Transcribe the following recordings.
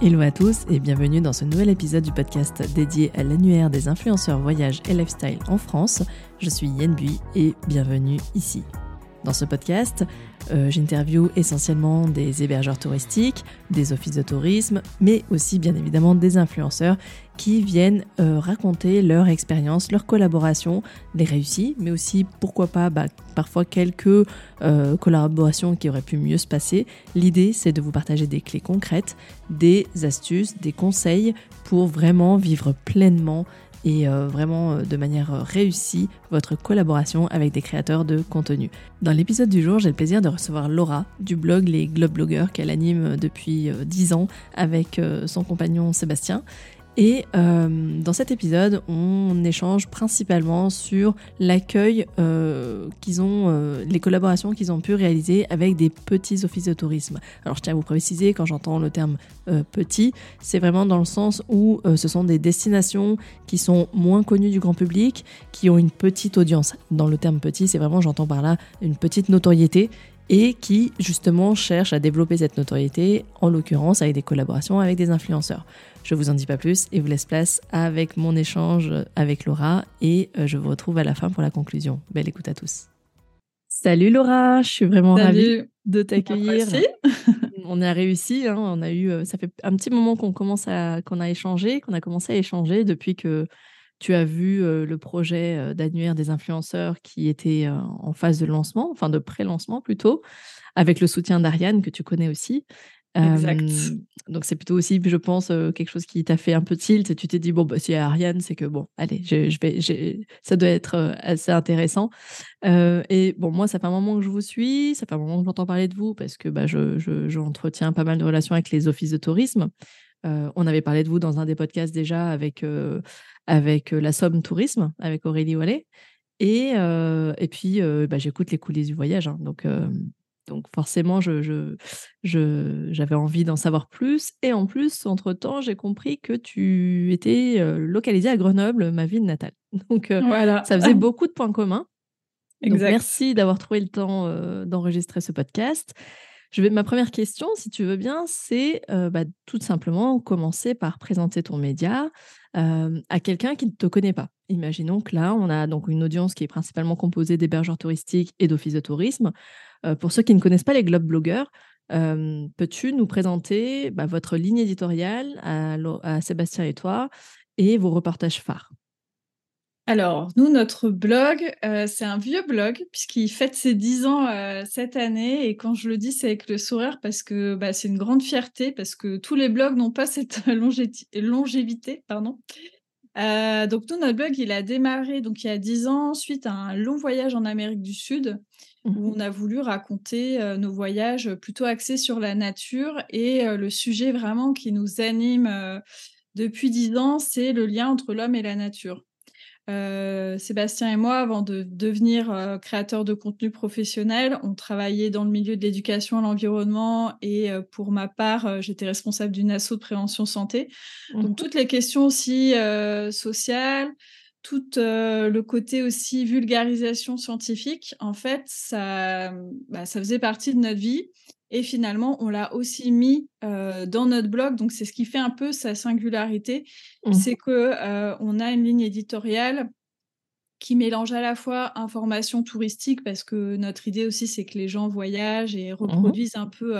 Hello à tous et bienvenue dans ce nouvel épisode du podcast dédié à l'annuaire des influenceurs voyage et lifestyle en France. Je suis Yen Bui et bienvenue ici. Dans ce podcast, euh, j'interviewe essentiellement des hébergeurs touristiques, des offices de tourisme, mais aussi bien évidemment des influenceurs qui viennent euh, raconter leur expérience, leur collaboration, les réussies, mais aussi pourquoi pas bah, parfois quelques euh, collaborations qui auraient pu mieux se passer. L'idée c'est de vous partager des clés concrètes, des astuces, des conseils pour vraiment vivre pleinement et euh, vraiment euh, de manière euh, réussie votre collaboration avec des créateurs de contenu. Dans l'épisode du jour, j'ai le plaisir de recevoir Laura du blog Les Globe Blogueurs qu'elle anime depuis 10 ans avec son compagnon Sébastien. Et euh, dans cet épisode, on échange principalement sur l'accueil euh, qu'ils ont, euh, les collaborations qu'ils ont pu réaliser avec des petits offices de tourisme. Alors je tiens à vous préciser, quand j'entends le terme petit, c'est vraiment dans le sens où ce sont des destinations qui sont moins connues du grand public, qui ont une petite audience. Dans le terme petit, c'est vraiment, j'entends par là, une petite notoriété et qui justement cherchent à développer cette notoriété, en l'occurrence avec des collaborations avec des influenceurs. Je vous en dis pas plus et vous laisse place avec mon échange avec Laura et euh, je vous retrouve à la fin pour la conclusion. Belle écoute à tous. Salut Laura, je suis vraiment ravie de t'accueillir. on a réussi, hein, on a eu, euh, ça fait un petit moment qu'on commence à, qu'on a échangé, qu'on a commencé à échanger depuis que tu as vu euh, le projet d'annuaire des influenceurs qui était en phase de lancement, enfin de pré-lancement plutôt, avec le soutien d'Ariane que tu connais aussi. Exact. donc c'est plutôt aussi, je pense, quelque chose qui t'a fait un peu tilt. Tu t'es dit bon, bah, si Ariane, c'est que bon, allez, je, je vais, ça doit être assez intéressant. et bon, moi, ça fait un moment que je vous suis, ça fait un moment que j'entends parler de vous parce que bah, je, j'entretiens pas mal de relations avec les offices de tourisme. On avait parlé de vous dans un des podcasts déjà avec avec la Somme Tourisme, avec Aurélie Wallet. Et, et puis, bah, j'écoute les coulisses du voyage. Hein, donc, donc forcément, je, j'avais envie d'en savoir plus. Et en plus, entre-temps, j'ai compris que tu étais euh, localisée à Grenoble, ma ville natale. Donc euh, voilà. ça faisait beaucoup de points communs. merci d'avoir trouvé le temps euh, d'enregistrer ce podcast. Je ma première question, si tu veux bien, c'est bah, tout simplement commencer par présenter ton média à quelqu'un qui ne te connaît pas. Imaginons que là, on a donc une audience qui est principalement composée d'hébergeurs touristiques et d'offices de tourisme. Euh, pour ceux qui ne connaissent pas les Globe blogueurs, euh, peux-tu nous présenter bah, votre ligne éditoriale à, Sébastien et toi et vos reportages phares? Alors, nous, notre blog, euh, c'est un vieux blog puisqu'il fête ses 10 ans cette année. Et quand je le dis, c'est avec le sourire parce que bah, c'est une grande fierté parce que tous les blogs n'ont pas cette longévité. Pardon. donc, nous, notre blog, il a démarré donc, il y a 10 ans suite à un long voyage en Amérique du Sud où mmh on a voulu raconter nos voyages plutôt axés sur la nature. Et le sujet vraiment qui nous anime depuis dix ans, c'est le lien entre l'homme et la nature. Sébastien et moi, avant de devenir créateurs de contenu professionnel, on travaillait dans le milieu de l'éducation à l'environnement et pour ma part, j'étais responsable d'une asso de prévention santé. Donc mmh toutes les questions aussi sociales, tout le côté aussi vulgarisation scientifique, en fait, ça, bah, ça faisait partie de notre vie. Et finalement, on l'a aussi mis dans notre blog. Donc, c'est ce qui fait un peu sa singularité. Mmh. C'est que on a une ligne éditoriale qui mélange à la fois information touristique, parce que notre idée aussi, c'est que les gens voyagent et mmh reproduisent un peu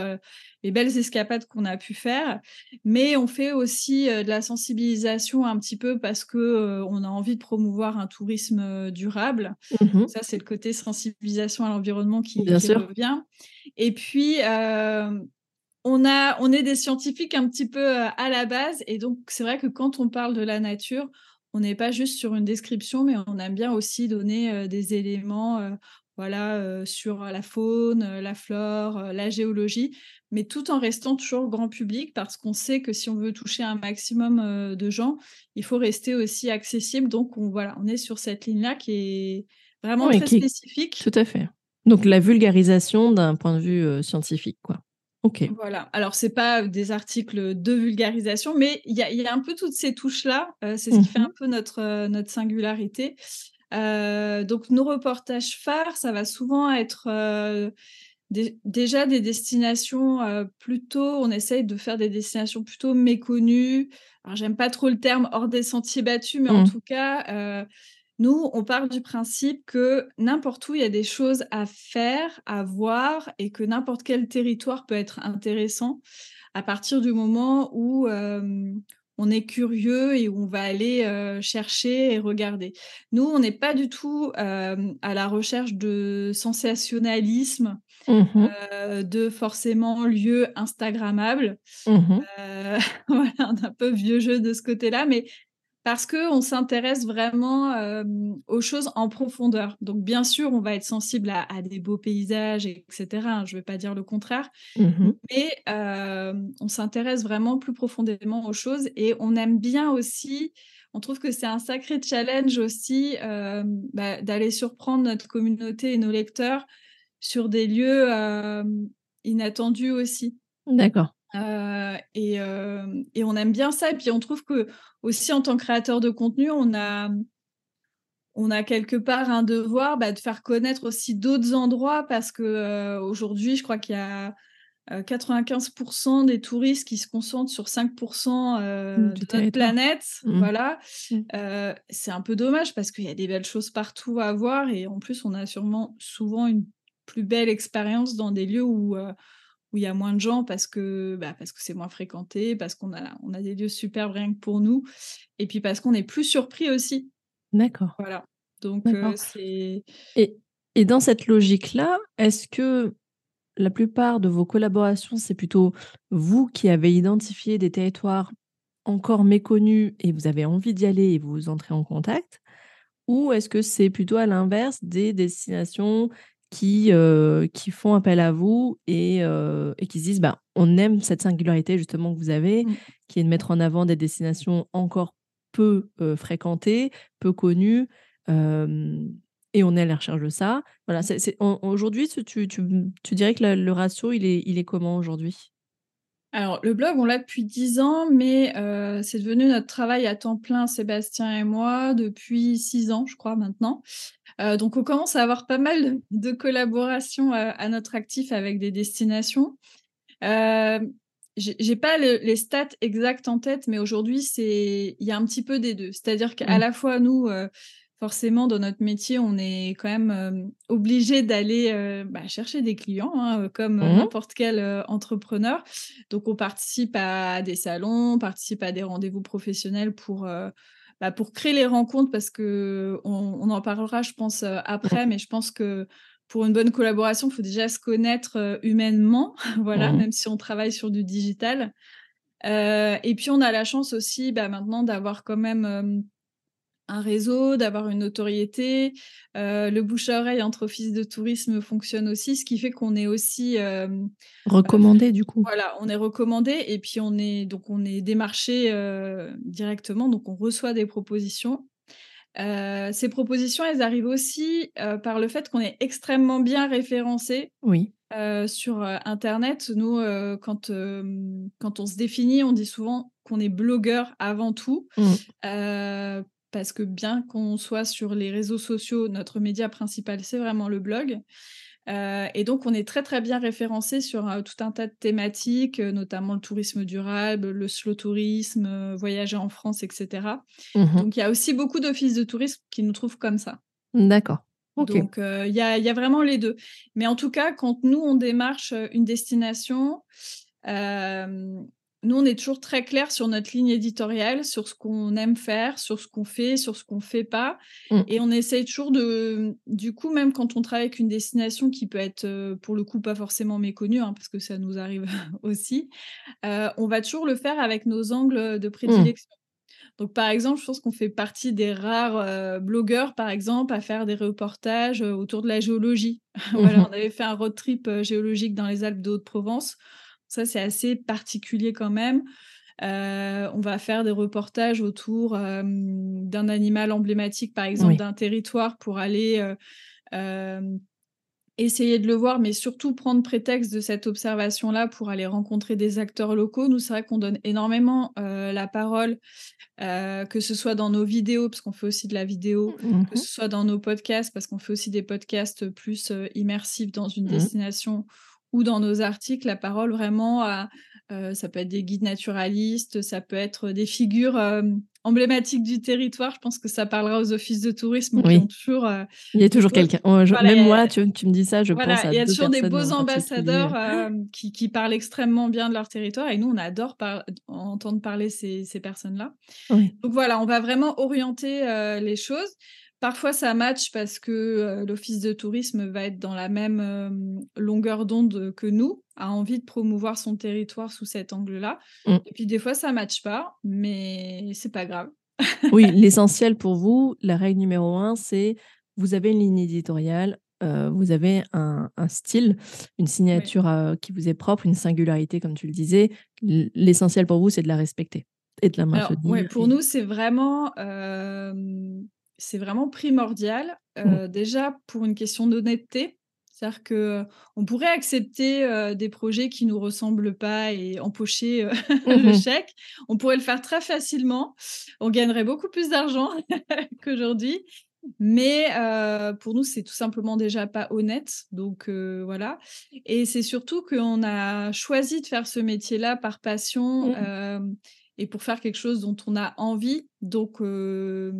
les belles escapades qu'on a pu faire, mais on fait aussi de la sensibilisation un petit peu parce que on a envie de promouvoir un tourisme durable. Mmh Ça, c'est le côté sensibilisation à l'environnement qui, Bien revient. Et puis, on, a, on est des scientifiques un petit peu à la base, et donc c'est vrai que quand on parle de la nature, on n'est pas juste sur une description, mais on aime bien aussi donner des éléments voilà, sur la faune, la flore, la géologie, mais tout en restant toujours grand public parce qu'on sait que si on veut toucher un maximum de gens, il faut rester aussi accessible. Donc, on, voilà, on est sur cette ligne-là qui est vraiment très spécifique. Tout à fait. Donc, la vulgarisation d'un point de vue scientifique, quoi. Ok. Voilà. Alors, c'est pas des articles de vulgarisation, mais il y a, un peu toutes ces touches-là. c'est ce qui fait un peu notre, notre singularité. donc, nos reportages phares, ça va souvent être déjà des destinations plutôt, on essaye de faire des destinations plutôt méconnues. Alors, j'aime pas trop le terme hors des sentiers battus, mais en Mmh. tout cas, nous, on part du principe que n'importe où, il y a des choses à faire, à voir et que n'importe quel territoire peut être intéressant à partir du moment où on est curieux et où on va aller chercher et regarder. Nous, on n'est pas du tout à la recherche de sensationnalisme, Mmh mh. de forcément lieux instagrammables. Mmh voilà, on est un peu vieux jeu de ce côté-là, mais parce qu'on s'intéresse vraiment, hem, aux choses en profondeur. Donc bien sûr, on va être sensible à à des beaux paysages et cetera, hein, je vais pas dire le contraire. Mmh mh. Mais, hem, on s'intéresse vraiment plus profondément aux choses et on aime bien aussi on trouve que c'est un sacré challenge aussi, hem, bah, d'aller surprendre notre communauté et nos lecteurs sur des lieux, inattendus aussi. D'accord. Et hem et on aime bien ça et puis on trouve qu'aussi en tant que créateur de contenu, on a on a quelque part un devoir, bah, de faire connaître aussi d'autres endroits parce que, heu, aujourd'hui, je crois qu'il y a, heu, 95 des touristes qui se concentrent sur 5 Mmh, heu, du de notre planète, Mmh. voilà. Mmh. C'est un peu dommage parce qu'il y a des belles choses partout à voir et en plus, on a sûrement souvent une plus belle expérience dans des lieux où, où il y a moins de gens parce que, bah, parce que c'est moins fréquenté, parce qu'on a on a des lieux superbes rien que pour nous et puis parce qu'on est plus surpris aussi. D'accord, Voilà, donc c'est et et dans cette logique-là, est-ce que la plupart de vos collaborations, c'est plutôt vous qui avez identifié des territoires encore méconnus et vous avez envie d'y aller et vous entrez en contact? Ou est-ce que c'est plutôt à l'inverse des destinations qui, heu, qui font appel à vous et heu et qui se disent: «Ben, on aime cette singularité justement que vous avez, Mmh. qui est de mettre en avant des destinations encore peu, heu, fréquentées, peu connues, et on est à la recherche de ça». Voilà, aujourd'hui, tu tu tu tu dirais que le le ratio, il est il est comment aujourd'hui? Alors, le blog, on l'a depuis 10 ans, mais c'est devenu notre travail à temps plein, Sébastien et moi, depuis 6 ans, je crois, maintenant. Heu, donc on commence à avoir pas mal de collaborations, heu, à notre actif avec des destinations. Hem, j'ai pas le les stats exactes en tête, mais aujourd'hui, c'est il y a un petit peu des 2. C'est-à-dire qu'à Mmh. la fois, nous, heu, forcément, dans notre métier, on est quand même, hem, obligés d'aller, bah, chercher des clients, hein, comme, Mmh mh. n'importe quel, entrepreneur. Donc on participe à des salons, on participe à des rendez-vous professionnels pour, bah, pour créer les rencontres parce qu'on on en parlera, je pense, heu, après, mais je pense que pour une bonne collaboration, il faut déjà se connaître, heu, humainement, voilà, Mmh. même si on travaille sur du digital. Heu et puis on a la chance aussi, bah, maintenant d'avoir quand même, un réseau, d'avoir une notoriété. Heu, le bouche à oreille entre offices de tourisme fonctionne aussi, ce qui fait qu'on est aussi, fré Recommandé du coup? voilà, on est recommandés et puis on est donc on est démarchés, heu, directement, donc on reçoit des propositions. Ces propositions, elles arrivent aussi, par le fait qu'on est extrêmement bien référencés, Oui. sur, internet. Nous, quand, quand on se définit, on dit souvent qu'on est blogueur avant tout, Mmh. Parce que bien qu'on soit sur les réseaux sociaux, notre média principal, c'est vraiment le blog. Heu et donc on est très, très bien référencés sur, heu, tout un tas de thématiques, heu, notamment le tourisme durable, le slow tourisme, voyager en France et cetera. Mmh mh. Donc il y a aussi beaucoup d'offices de tourisme qui nous trouvent comme ça. D'accord. Donc il y a il y a vraiment les 2. Mais en tout cas, quand nous on démarche, une destination, nous on est toujours très clairs sur notre ligne éditoriale, sur ce qu'on aime faire, sur ce qu'on fait, sur ce qu'on fait pas Mmh. et on essaye toujours de du coup, même quand on travaille avec une destination qui peut être, heu, pour le coup, pas forcément méconnue, hein, parce que ça nous arrive aussi, heu, on va toujours le faire avec nos angles, de Mmh. prédilection. Donc, par exemple, je pense qu'on fait partie des rares, heu, blogueurs, par exemple, à faire des reportages, autour de la géologie. Mmh Voilà, on avait fait un road trip, géologique dans les Alpes de Haute-Provence. Ça, c'est assez particulier quand même. Heu, on va faire des reportages autour, d'un animal emblématique, par exemple, Oui. d'un territoire pour aller, heu, hem essayer de le voir, mais surtout prendre prétexte de cette observation-là pour aller rencontrer des acteurs locaux. Nous, c'est vrai qu'on donne énormément la parole, que ce soit dans nos vidéos, parce qu'on fait aussi de la vidéo, Mmh que ce soit dans nos podcasts, parce qu'on fait aussi des podcasts plus immersifs dans une Mmh. destination, ou dans nos articles, la parole vraiment à, ça peut être des guides naturalistes, ça peut être des figures emblématiques du territoire. Je pense que ça parlera aux offices de tourisme qui Oui. ont toujours. Il y a toujours quelqu'un. Oh, Voilà, même moi, tu, tu me dis ça, je voilà, pense à il y a toujours des beaux ambassadeurs euh, qui, qui parlent extrêmement bien de leur territoire et nous, on adore par- entendre parler ces, ces personnes-là. Oui. Donc voilà, on va vraiment orienter euh, les choses. Parfois, ça match parce que euh, l'office de tourisme va être dans la même euh, longueur d'onde que nous, a envie de promouvoir son territoire sous cet angle-là. Mm. Et puis des fois, ça matche pas, mais c'est pas grave. Oui, l'essentiel pour vous, la règle numéro un, c'est vous avez une ligne éditoriale, euh, vous avez un, un style, une signature qui vous est propre, une singularité, comme tu le disais. L'essentiel pour vous, c'est de la respecter et de la Alors, maintenir. ouais, pour et- nous, c'est vraiment, c'est vraiment primordial. euh, Déjà pour une question d'honnêteté, c'est-à-dire que on pourrait accepter euh, des projets qui nous ressemblent pas et empocher euh, le Mhm. chèque. On pourrait le faire très facilement. On gagnerait beaucoup plus d'argent qu'aujourd'hui. Mais euh, pour nous, c'est tout simplement déjà pas honnête. Donc euh, voilà. Et c'est surtout qu'on a choisi de faire ce métier-là par passion euh, et pour faire quelque chose dont on a envie. Donc, euh,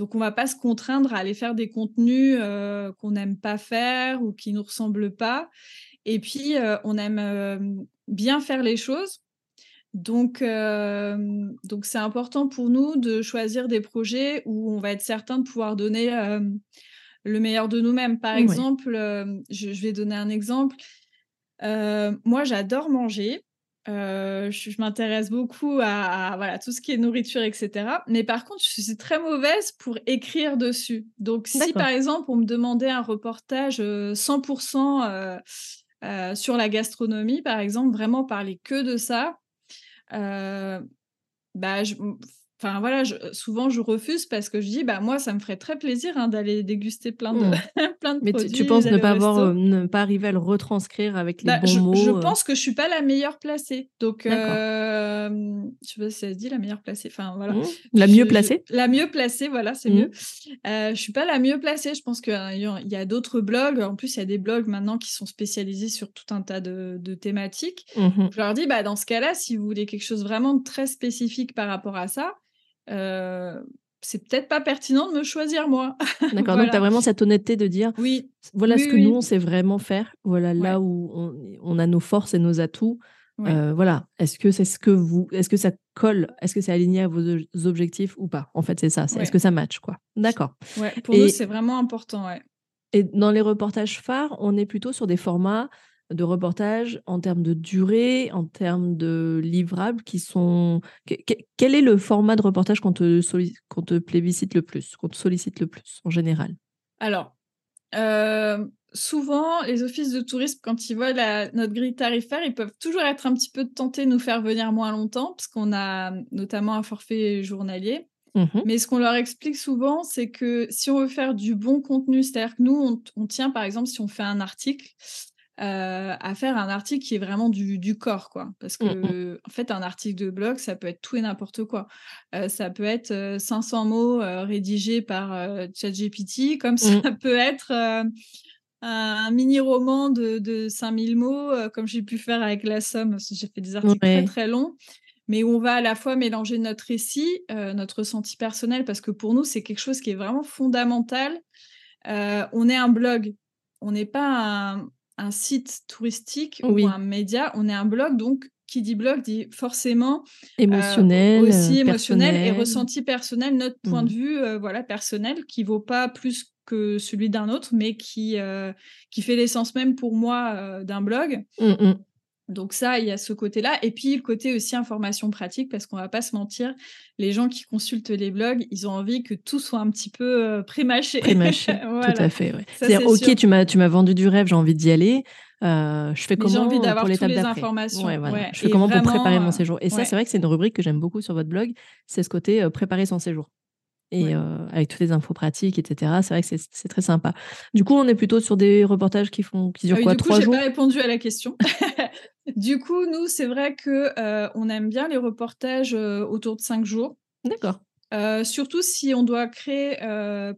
donc on va pas se contraindre à aller faire des contenus euh, qu'on n'aime pas faire ou qui nous ressemblent pas. Et puis, euh, on aime euh, bien faire les choses. Donc, donc c'est important pour nous de choisir des projets où on va être certain de pouvoir donner le meilleur de nous-mêmes. Par exemple, je, je vais donner un exemple. Moi, j'adore manger. Euh, je, je m'intéresse beaucoup à, à, voilà, tout ce qui est nourriture, etc. Mais par contre, je suis très mauvaise pour écrire dessus. Donc, si par exemple, on me demandait un reportage euh, 100% euh, euh, sur la gastronomie, par exemple, vraiment parler que de ça, bah, je, enfin voilà, je, souvent je refuse parce que je dis, bah moi, ça me ferait très plaisir hein, d'aller déguster plein de, Mm. plein de Mais tu, produits. tu penses ne pas avoir, euh, ne pas arriver à le retranscrire avec les Bah, bons je, mots. je euh. pense que je suis pas la meilleure placée. Donc, euh, je sais pas si ça se dit la meilleure placée. Enfin voilà. Mm. La Je- mieux placée. La mieux placée, voilà, c'est mieux. Euh, je suis pas la mieux placée. Je pense qu'il y a, il y a d'autres blogs. En plus, il y a des blogs maintenant qui sont spécialisés sur tout un tas de, de thématiques. Mhm. Je leur dis, bah, dans ce cas-là, si vous voulez quelque chose vraiment de très spécifique par rapport à ça, euh, c'est peut-être pas pertinent de me choisir moi. D'accord. Donc, tu as vraiment cette honnêteté de dire Oui, voilà Oui, ce que oui. nous, on sait vraiment faire. Voilà là où on, on a nos forces et nos atouts. Ouais. Euh, voilà. Est-ce que c'est ce que vous, est-ce que ça colle, est-ce que c'est aligné à vos objectifs ou pas? En fait, c'est ça. C'est Ouais. est-ce que ça match quoi? D'accord. Pour Et- nous, c'est vraiment important. Et dans les reportages phares, on est plutôt sur des formats de reportage en termes de durée, en termes de livrables qui sont. que- que- Quel est le format de reportage qu'on te, solli- qu'on te plébiscite le plus, qu'on te sollicite le plus en général? Alors, euh, souvent, les offices de tourisme, quand ils voient la- notre grille tarifaire, ils peuvent toujours être un petit peu tentés de nous faire venir moins longtemps, parce qu'on a notamment un forfait journalier. Mhm. Mais ce qu'on leur explique souvent, c'est que si on veut faire du bon contenu, c'est-à-dire que nous, on, on tient, par exemple, si on fait un article, euh, à faire un article qui est vraiment du, du corps, quoi. Parce que, en fait, un article de blog, ça peut être tout et n'importe quoi. Euh, ça peut être euh, 500 mots euh, rédigés par ChatGPT, comme ça peut être un mini-roman de, de 5000 mots, comme j'ai pu faire avec La Somme, parce que j'ai fait des articles Ouais. très très longs mais où on va à la fois mélanger notre récit, euh, notre ressenti personnel, parce que pour nous, c'est quelque chose qui est vraiment fondamental. Euh, on est un blog, on n'est pas un, un site touristique Oui. ou un média, on est un blog, donc qui dit blog dit forcément euh, Émotionnel, aussi émotionnel et ressenti personnel, notre point Mm. de vue euh, voilà personnel qui vaut pas plus que celui d'un autre, mais qui euh, qui fait l'essence même pour moi d'un blog. Mm, mm. Donc ça, il y a ce côté-là. Et puis le côté aussi information pratique, parce qu'on va pas se mentir, les gens qui consultent les blogs, ils ont envie que tout soit un petit peu euh, pré-mâché. Prémâché, Voilà. tout à fait. Ouais. C'est-à-dire, c'est ok, sûr. tu m'as, tu m'as vendu du rêve, j'ai envie d'y aller. euh, je fais Mais j'ai comment envie d'avoir pour l'étape les d'après? informations. Ouais, voilà. Ouais. Je fais Et comment pour préparer mon séjour? Et ça, c'est vrai que c'est une rubrique que j'aime beaucoup sur votre blog. C'est ce côté euh, préparer son séjour. Et avec toutes les infos pratiques, etc. C'est vrai que c'est très sympa. Du coup, on est plutôt sur des reportages qui font qui durent ah quoi, du trois jours pas répondu à la question. du coup, nous, c'est vrai que on aime bien les reportages autour de cinq jours. D'accord. surtout si on doit créer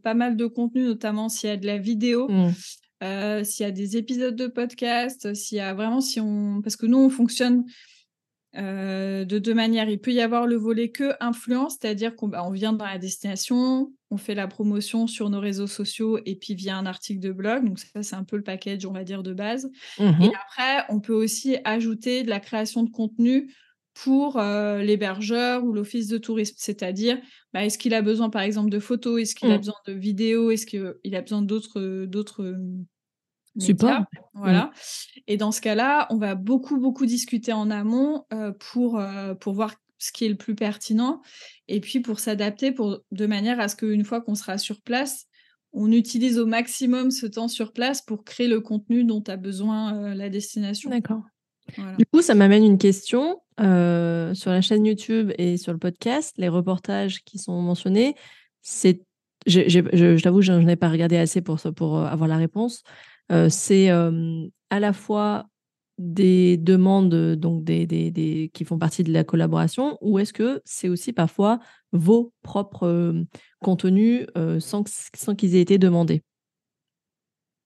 pas mal de contenu, notamment s'il y a de la vidéo. Mmh. s'il y a des épisodes de podcast, s'il y a vraiment si on parce que nous on fonctionne euh, de deux manières. Il peut y avoir le volet que influence, c'est-à-dire qu'on bah, vient dans la destination, on fait la promotion sur nos réseaux sociaux et puis via un article de blog. Donc ça, c'est un peu le package, on va dire, de base. Mmh et après, on peut aussi ajouter de la création de contenu pour euh, l'hébergeur ou l'office de tourisme. C'est-à-dire, bah, est-ce qu'il a besoin, par exemple, de photos? Est-ce qu'il a mmh. besoin de vidéos? Est-ce qu'il a besoin d'autres Support. Voilà. Et dans ce cas-là, on va beaucoup, beaucoup discuter en amont euh, pour, euh, pour voir ce qui est le plus pertinent et puis pour s'adapter pour, de manière à ce qu'une fois qu'on sera sur place, on utilise au maximum ce temps sur place pour créer le contenu dont a besoin euh, la destination. D'accord. Du coup, ça m'amène une question. sur la chaîne YouTube et sur le podcast, les reportages qui sont mentionnés, c'est je, t'avoue, je n'en ai pas regardé assez pour, pour avoir la réponse c'est à la fois des demandes donc des, des, qui font partie de la collaboration ou est-ce que c'est aussi parfois vos propres contenus sans, sans qu'ils aient été demandés?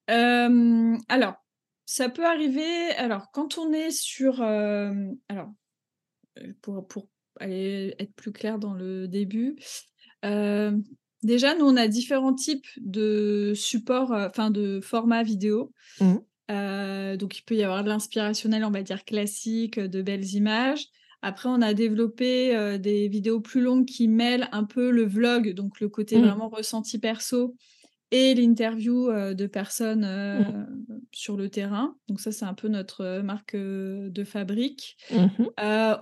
Alors, ça peut arriver. Alors, quand on est sur. alors, pour, pour aller être plus clair dans le début, Déjà, nous, on a différents types de supports, euh, enfin de formats vidéo. Mmh. Euh, donc, il peut y avoir de l'inspirationnel, on va dire classique, de belles images. Après, on a développé euh, des vidéos plus longues qui mêlent un peu le vlog, donc le côté mmh. vraiment ressenti perso, et l'interview de personnes mmh. sur le terrain. Donc ça, c'est un peu notre marque de fabrique. Mmh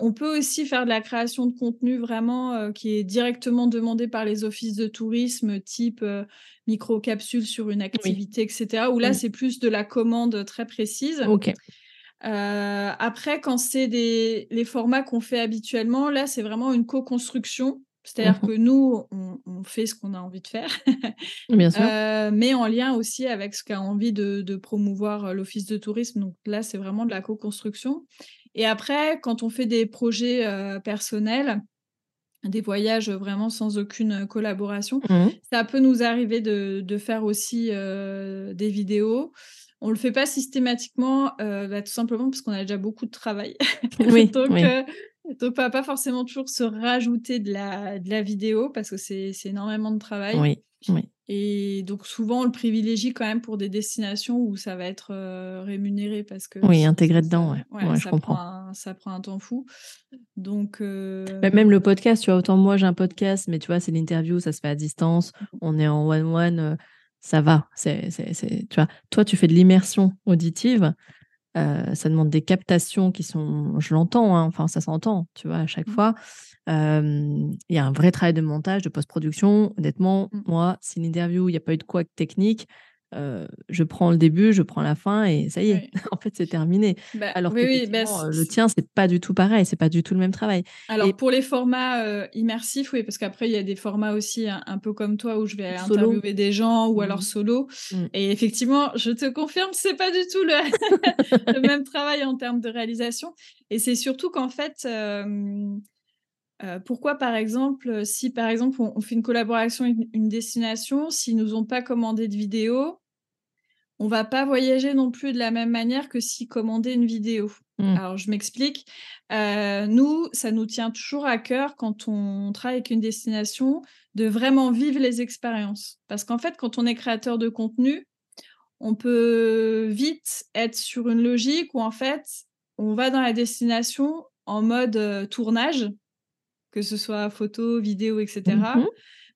on peut aussi faire de la création de contenu vraiment qui est directement demandé par les offices de tourisme, type micro-capsule sur une activité, etc. Où là, c'est plus de la commande très précise. Ok. après, quand c'est les formats qu'on fait habituellement, là, c'est vraiment une co-construction. C'est-à-dire mmh que nous, on, fait ce qu'on a envie de faire, Bien sûr. Euh, mais en lien aussi avec ce qu'a envie de, promouvoir euh, l'Office de tourisme. Donc là, c'est vraiment de la co-construction. Et après, quand on fait des projets euh, personnels, des voyages vraiment sans aucune collaboration, mmh ça peut nous arriver de, faire aussi des vidéos. On le fait pas systématiquement, bah, tout simplement parce qu'on a déjà beaucoup de travail. Oui, Donc, oui. Donc, on va pas forcément toujours se rajouter de la, de la vidéo parce que c'est énormément de travail. Oui, oui. Et donc, souvent, on le privilégie quand même pour des destinations où ça va être euh, rémunéré parce que. Oui, intégré dedans, ouais. ouais, je comprends. Prend un, ça prend un temps fou. Donc. Euh, même le podcast, tu vois, autant moi j'ai un podcast, mais tu vois, c'est l'interview, ça se fait à distance, mmh. on est en one-one, euh, ça va. C'est, tu vois, toi, tu fais de l'immersion auditive. Euh, ça demande des captations qui sont, je l'entends, hein, enfin ça s'entend, tu vois, à chaque mmh. fois. Il y a un vrai travail de montage, de post-production. Honnêtement, mmh. moi, c'est une interview, il n'y a pas eu de quoi technique. Euh, je prends le début, je prends la fin et ça y est, en fait, c'est terminé. Bah, Alors que bah, euh, le tien, c'est pas du tout pareil, c'est pas du tout le même travail. Alors pour les formats euh, immersifs, oui, parce qu'après il y a des formats aussi un, peu comme toi où je vais interviewer des gens ou alors mmh. solo. Mmh. Et effectivement, je te confirme, c'est pas du tout le, même travail en termes de réalisation. Et c'est surtout qu'en fait. pourquoi, par exemple, si par exemple on, fait une collaboration avec une destination, s'ils nous ont pas commandé de vidéo, on va pas voyager non plus de la même manière que si commander une vidéo. Mmh. Alors, je m'explique. Euh, nous, ça nous tient toujours à cœur quand on travaille avec une destination de vraiment vivre les expériences. Parce qu'en fait, quand on est créateur de contenu, on peut vite être sur une logique où en fait, on va dans la destination en mode euh, tournage, que ce soit photo, vidéo, etc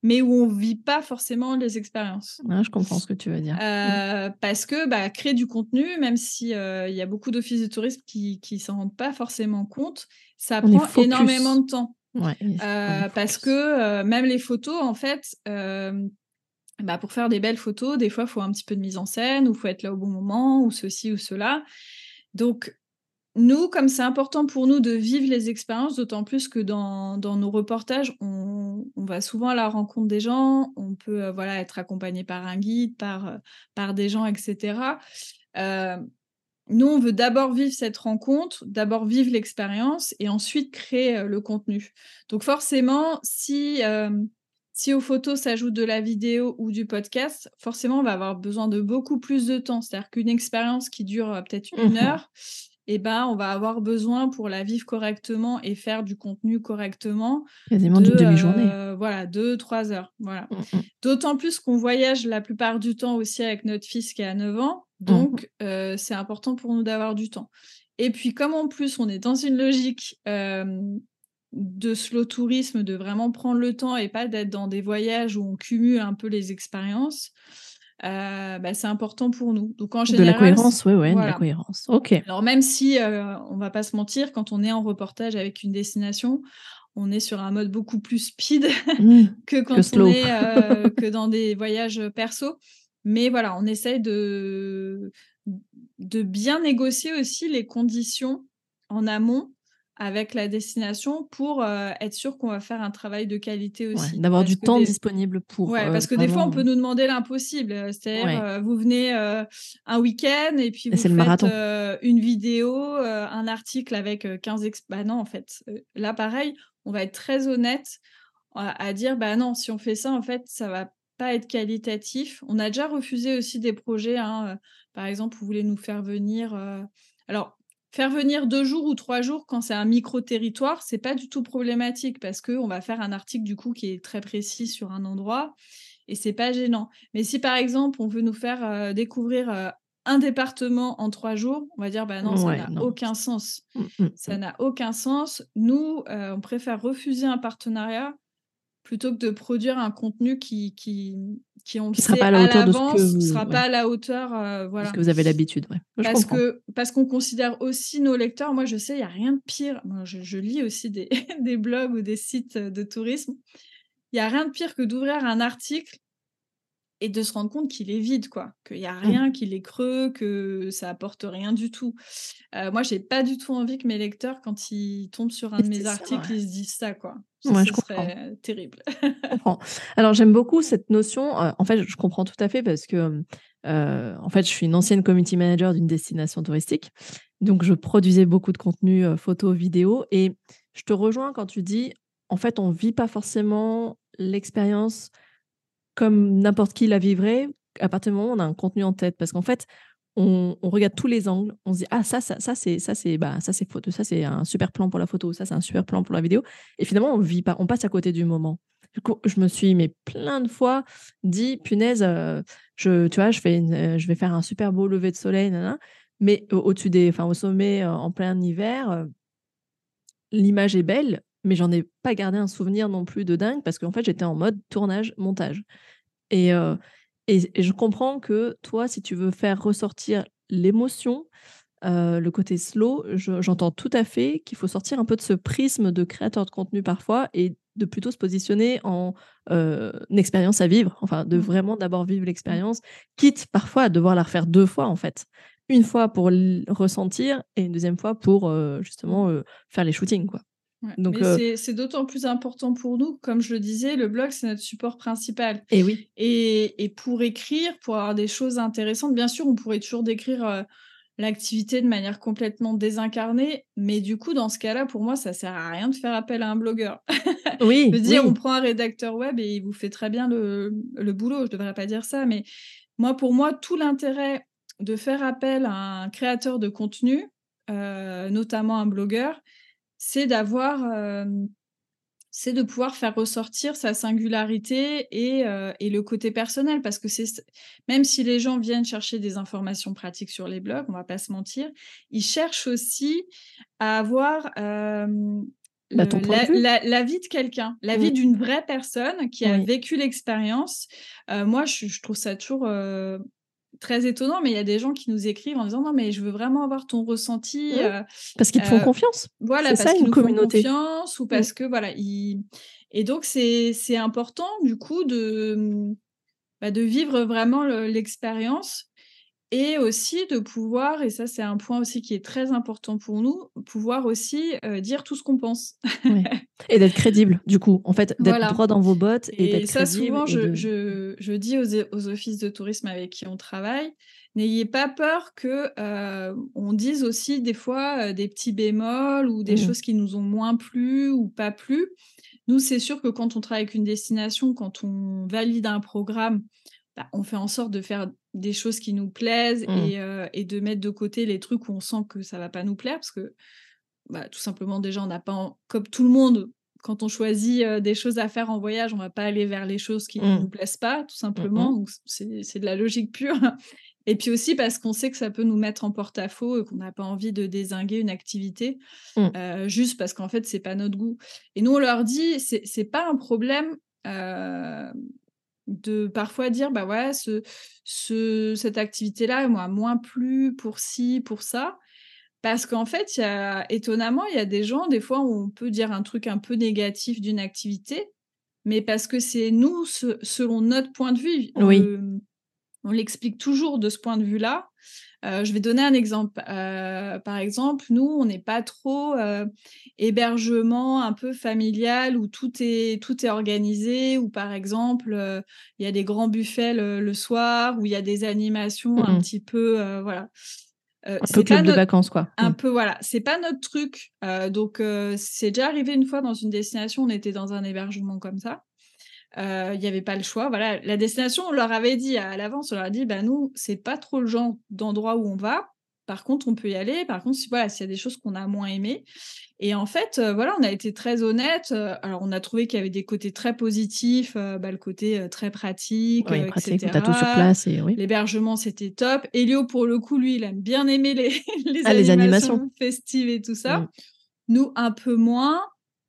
mais où on vit pas forcément les expériences. je comprends ce que tu veux dire. Euh, parce que bah, créer du contenu, même s'il euh, il y a beaucoup d'offices de tourisme qui ne s'en rendent pas forcément compte, ça prend énormément de temps. Euh, parce que même les photos, en fait, bah, pour faire des belles photos, des fois, il faut un petit peu de mise en scène, ou il faut être là au bon moment, ou ceci ou cela. Donc, nous, comme c'est important pour nous de vivre les expériences, d'autant plus que dans, dans nos reportages, on, on, va souvent à la rencontre des gens, on peut euh, voilà, être accompagné par un guide, par, euh, par des gens, etc. Euh, nous, on veut d'abord vivre cette rencontre, d'abord vivre l'expérience et ensuite créer le contenu. Donc forcément, si, si aux photos s'ajoute de la vidéo ou du podcast, forcément, on va avoir besoin de beaucoup plus de temps. C'est-à-dire qu'une expérience qui dure peut-être une mmh heure, eh ben, on va avoir besoin pour la vivre correctement et faire du contenu correctement. Quasiment d'une demi-journée. Euh, voilà, deux, trois heures. Voilà. Mmh, mmh. D'autant plus qu'on voyage la plupart du temps aussi avec notre fils qui a 9 ans. Mmh Donc, euh, c'est important pour nous d'avoir du temps. Et puis, comme en plus, on est dans une logique de slow tourisme, de vraiment prendre le temps et pas d'être dans des voyages où on cumule un peu les expériences, euh, bah, c'est important pour nous. Donc en général, de la cohérence, oui, ouais, de la cohérence. Ok. Alors même si euh, on va pas se mentir, quand on est en reportage avec une destination, on est sur un mode beaucoup plus speed mmh, que quand on est euh, que dans des voyages perso. Mais voilà, on essaye de de bien négocier aussi les conditions en amont avec la destination pour euh, être sûr qu'on va faire un travail de qualité aussi. D'avoir du temps disponible pour. Ouais, parce que des fois, on peut nous demander l'impossible. C'est-à-dire, euh, vous venez euh, un week-end et puis vous faites une vidéo, un article avec 15 ex... Bah non, en fait, là, pareil, on va être très honnête à, dire, bah non, si on fait ça, en fait, ça va pas être qualitatif. On a déjà refusé aussi des projets. Hein, par exemple, vous voulez nous faire venir. Alors, Faire venir deux jours ou trois jours quand c'est un micro-territoire, c'est pas du tout problématique parce qu'on va faire un article du coup qui est très précis sur un endroit et c'est pas gênant. Mais si par exemple on veut nous faire euh, découvrir euh, un département en trois jours, on va dire bah non, ça n'a aucun sens. Mmh, mmh, ça mmh. n'a aucun sens. Nous, euh, on préfère refuser un partenariat plutôt que de produire un contenu qui, qui, qui on sera pas à la hauteur de ce que vous... sera pas à la hauteur, euh, voilà. que vous avez l'habitude, ouais. parce que parce qu'on considère aussi nos lecteurs. Moi, je sais, il y a rien de pire. Moi, je, lis aussi des, des blogs ou des sites de tourisme. Il y a rien de pire que d'ouvrir un article et de se rendre compte qu'il est vide, quoi, qu'il n'y a mmh. rien, qu'il est creux, que ça apporte rien du tout. Euh, moi, j'ai pas du tout envie que mes lecteurs, quand ils tombent sur un de mes articles, ils se disent ça, quoi. Ça, je serait terrible. Alors, j'aime beaucoup cette notion. Euh, en fait, je comprends tout à fait parce que, euh, en fait, je suis une ancienne community manager d'une destination touristique. Donc, je produisais beaucoup de contenu photo, vidéo. Et je te rejoins quand tu dis, en fait, on vit pas forcément l'expérience comme n'importe qui la vivrait, à partir du moment où on a un contenu en tête. Parce qu'en fait, on, regarde tous les angles, on se dit ah ça ça ça c'est ça c'est bah ça c'est photo, ça c'est un super plan pour la photo, ça c'est un super plan pour la vidéo. Et finalement on vit pas, on passe à côté du moment. Du coup, je me suis mais plein de fois dit punaise, euh, je tu vois, je fais euh, je vais faire un super beau lever de soleil, mais au-dessus des, enfin au sommet euh, en plein hiver, l'image est belle, mais j'en ai pas gardé un souvenir non plus de dingue parce qu'en fait, j'étais en mode tournage, montage. Et, euh, et, je comprends que toi, si tu veux faire ressortir l'émotion, euh, le côté slow, j'entends tout à fait qu'il faut sortir un peu de ce prisme de créateur de contenu parfois et de plutôt se positionner en euh, une expérience à vivre, enfin de mmh. vraiment d'abord vivre l'expérience, quitte parfois à devoir la refaire deux fois en fait. Une fois pour ressentir et une deuxième fois pour justement faire les shootings. quoi. Donc, euh c'est d'autant plus important pour nous, comme je le disais, le blog, c'est notre support principal. Et oui. Et, et, pour écrire, pour avoir des choses intéressantes, bien sûr, on pourrait toujours décrire euh, l'activité de manière complètement désincarnée, mais du coup, dans ce cas-là, pour moi, ça sert à rien de faire appel à un blogueur. Oui. de dire, on prend un rédacteur web et il vous fait très bien le, le boulot. Je devrais pas dire ça, mais moi, pour moi, tout l'intérêt de faire appel à un créateur de contenu, euh, notamment un blogueur, c'est d'avoir, c'est de pouvoir faire ressortir sa singularité et, et, le côté personnel, parce que c'est même si les gens viennent chercher des informations pratiques sur les blogs, on va pas se mentir, ils cherchent aussi à avoir bah, la, vie de quelqu'un, la vie d'une vraie personne qui a vécu l'expérience. moi, je, je, trouve ça toujours très étonnant, mais il y a des gens qui nous écrivent en disant non, mais je veux vraiment avoir ton ressenti. Euh, parce qu'ils te font euh, confiance. Voilà, parce qu'ils nous communauté. font confiance ou mmh. parce que voilà. Et donc, c'est important du coup de, bah, de vivre vraiment l'expérience. Et aussi de pouvoir, et ça c'est un point aussi qui est très important pour nous, pouvoir aussi dire tout ce qu'on pense. Et d'être crédible, du coup, en fait, d'être droit dans vos bottes et, d'être ça, souvent, je, je, je, dis aux, aux, offices de tourisme avec qui on travaille, n'ayez pas peur que on dise aussi des fois des petits bémols ou des mmh. choses qui nous ont moins plu ou pas plu. Nous, c'est sûr que quand on travaille avec une destination, quand on valide un programme, bah, on fait en sorte de faire des choses qui nous plaisent mmh. euh, et, de mettre de côté les trucs où on sent que ça va pas nous plaire parce que bah, tout simplement déjà on n'a pas comme tout le monde quand on choisit euh, des choses à faire en voyage on va pas aller vers les choses qui ne mmh. nous plaisent pas tout simplement c'est de la logique pure et puis aussi parce qu'on sait que ça peut nous mettre en porte-à-faux et qu'on n'a pas envie de désinguer une activité mmh. euh, juste parce qu'en fait c'est pas notre goût et nous on leur dit c'est pas un problème de parfois dire bah ouais ce, ce cette activité là moi moins plu pour ci pour ça parce qu'en fait il y a étonnamment il y a des gens des fois où on peut dire un truc un peu négatif d'une activité mais parce que c'est nous selon notre point de vue oui. On l'explique toujours de ce point de vue là euh, je vais donner un exemple. Euh, par exemple, nous, on n'est pas trop euh, hébergement un peu familial où tout est, tout est organisé, où par exemple, il y a des grands buffets le, soir, où il y a des animations un mmh petit peu. voilà. un peu club de vacances, quoi. Un mmh. peu, voilà. C'est pas notre truc. donc, c'est déjà arrivé une fois dans une destination, on était dans un hébergement comme ça. Euh, il n'y avait pas le choix. Voilà, la destination, on leur avait dit à l'avance, on leur a dit, bah nous, c'est pas trop le genre d'endroit où on va. Par contre, on peut y aller. Par contre, voilà, s'il y a des choses qu'on a moins aimées. Et en fait, euh, voilà, on a été très honnête. Euh, alors, on a trouvé qu'il y avait des côtés très positifs, bah, le côté très pratique, oui, pratique etc. tout sur place. Et, oui. L'hébergement, c'était top. Elio, pour le coup, lui, il aime bien aimer les, les, ah, animations, festives et tout ça. Nous, un peu moins.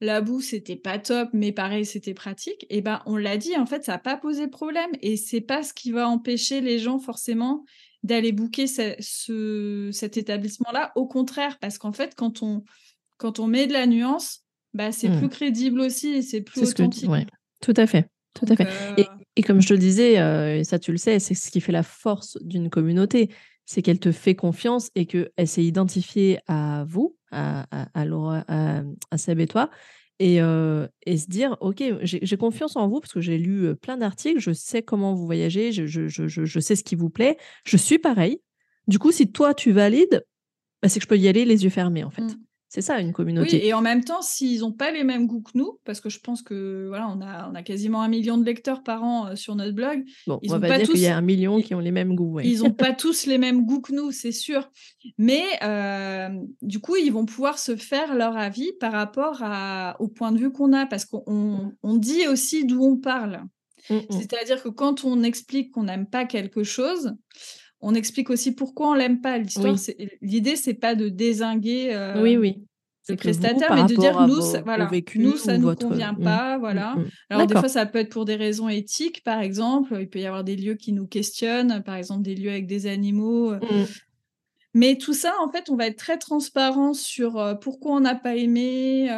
La boue, c'était pas top, mais pareil, c'était pratique. Et ben, on l'a dit, en fait, ça n'a pas posé problème. Et c'est pas ce qui va empêcher les gens forcément d'aller booker ce, cet établissement-là. Au contraire, parce qu'en fait, quand on, quand on met de la nuance, bah, c'est plus mmh. crédible aussi et c'est plus authentique. Tout à fait. Tout à fait. Euh et, comme je te le disais, euh, ça tu le sais, c'est ce qui fait la force d'une communauté, c'est qu'elle te fait confiance et qu'elle s'est identifiée à vous, à, à, Laura, à, Seb et toi, et, et se dire, OK, j'ai confiance en vous parce que j'ai lu plein d'articles, je sais comment vous voyagez, je, sais ce qui vous plaît, je suis pareil. Du coup, si toi, tu valides, bah, c'est que je peux y aller les yeux fermés, en fait. Mmh. C'est ça une communauté. Oui, et en même temps, s'ils n'ont pas les mêmes goûts que nous, parce que je pense que voilà, on a, on a quasiment un million de lecteurs par an euh, sur notre blog. Bon, ils on va pas dire qu'il y a un million qui ont les mêmes goûts. Ils n'ont pas tous les mêmes goûts que nous, c'est sûr. Mais euh, du coup, ils vont pouvoir se faire leur avis par rapport à, au point de vue qu'on a, parce qu'on on dit aussi d'où on parle. Mmh, mmh. C'est-à-dire que quand on explique qu'on n'aime pas quelque chose, on explique aussi pourquoi on l'aime pas. L'histoire, l'idée, c'est pas de désinguer euh, oui, oui. le prestataire, mais de dire nous, ça, voilà, nous, ça nous convient mmh. pas, mmh, voilà. Mmh. Alors des fois, ça peut être pour des raisons éthiques, par exemple. Il peut y avoir des lieux qui nous questionnent, par exemple des lieux avec des animaux. Euh. Mais tout ça, en fait, on va être très transparent sur euh, pourquoi on n'a pas aimé.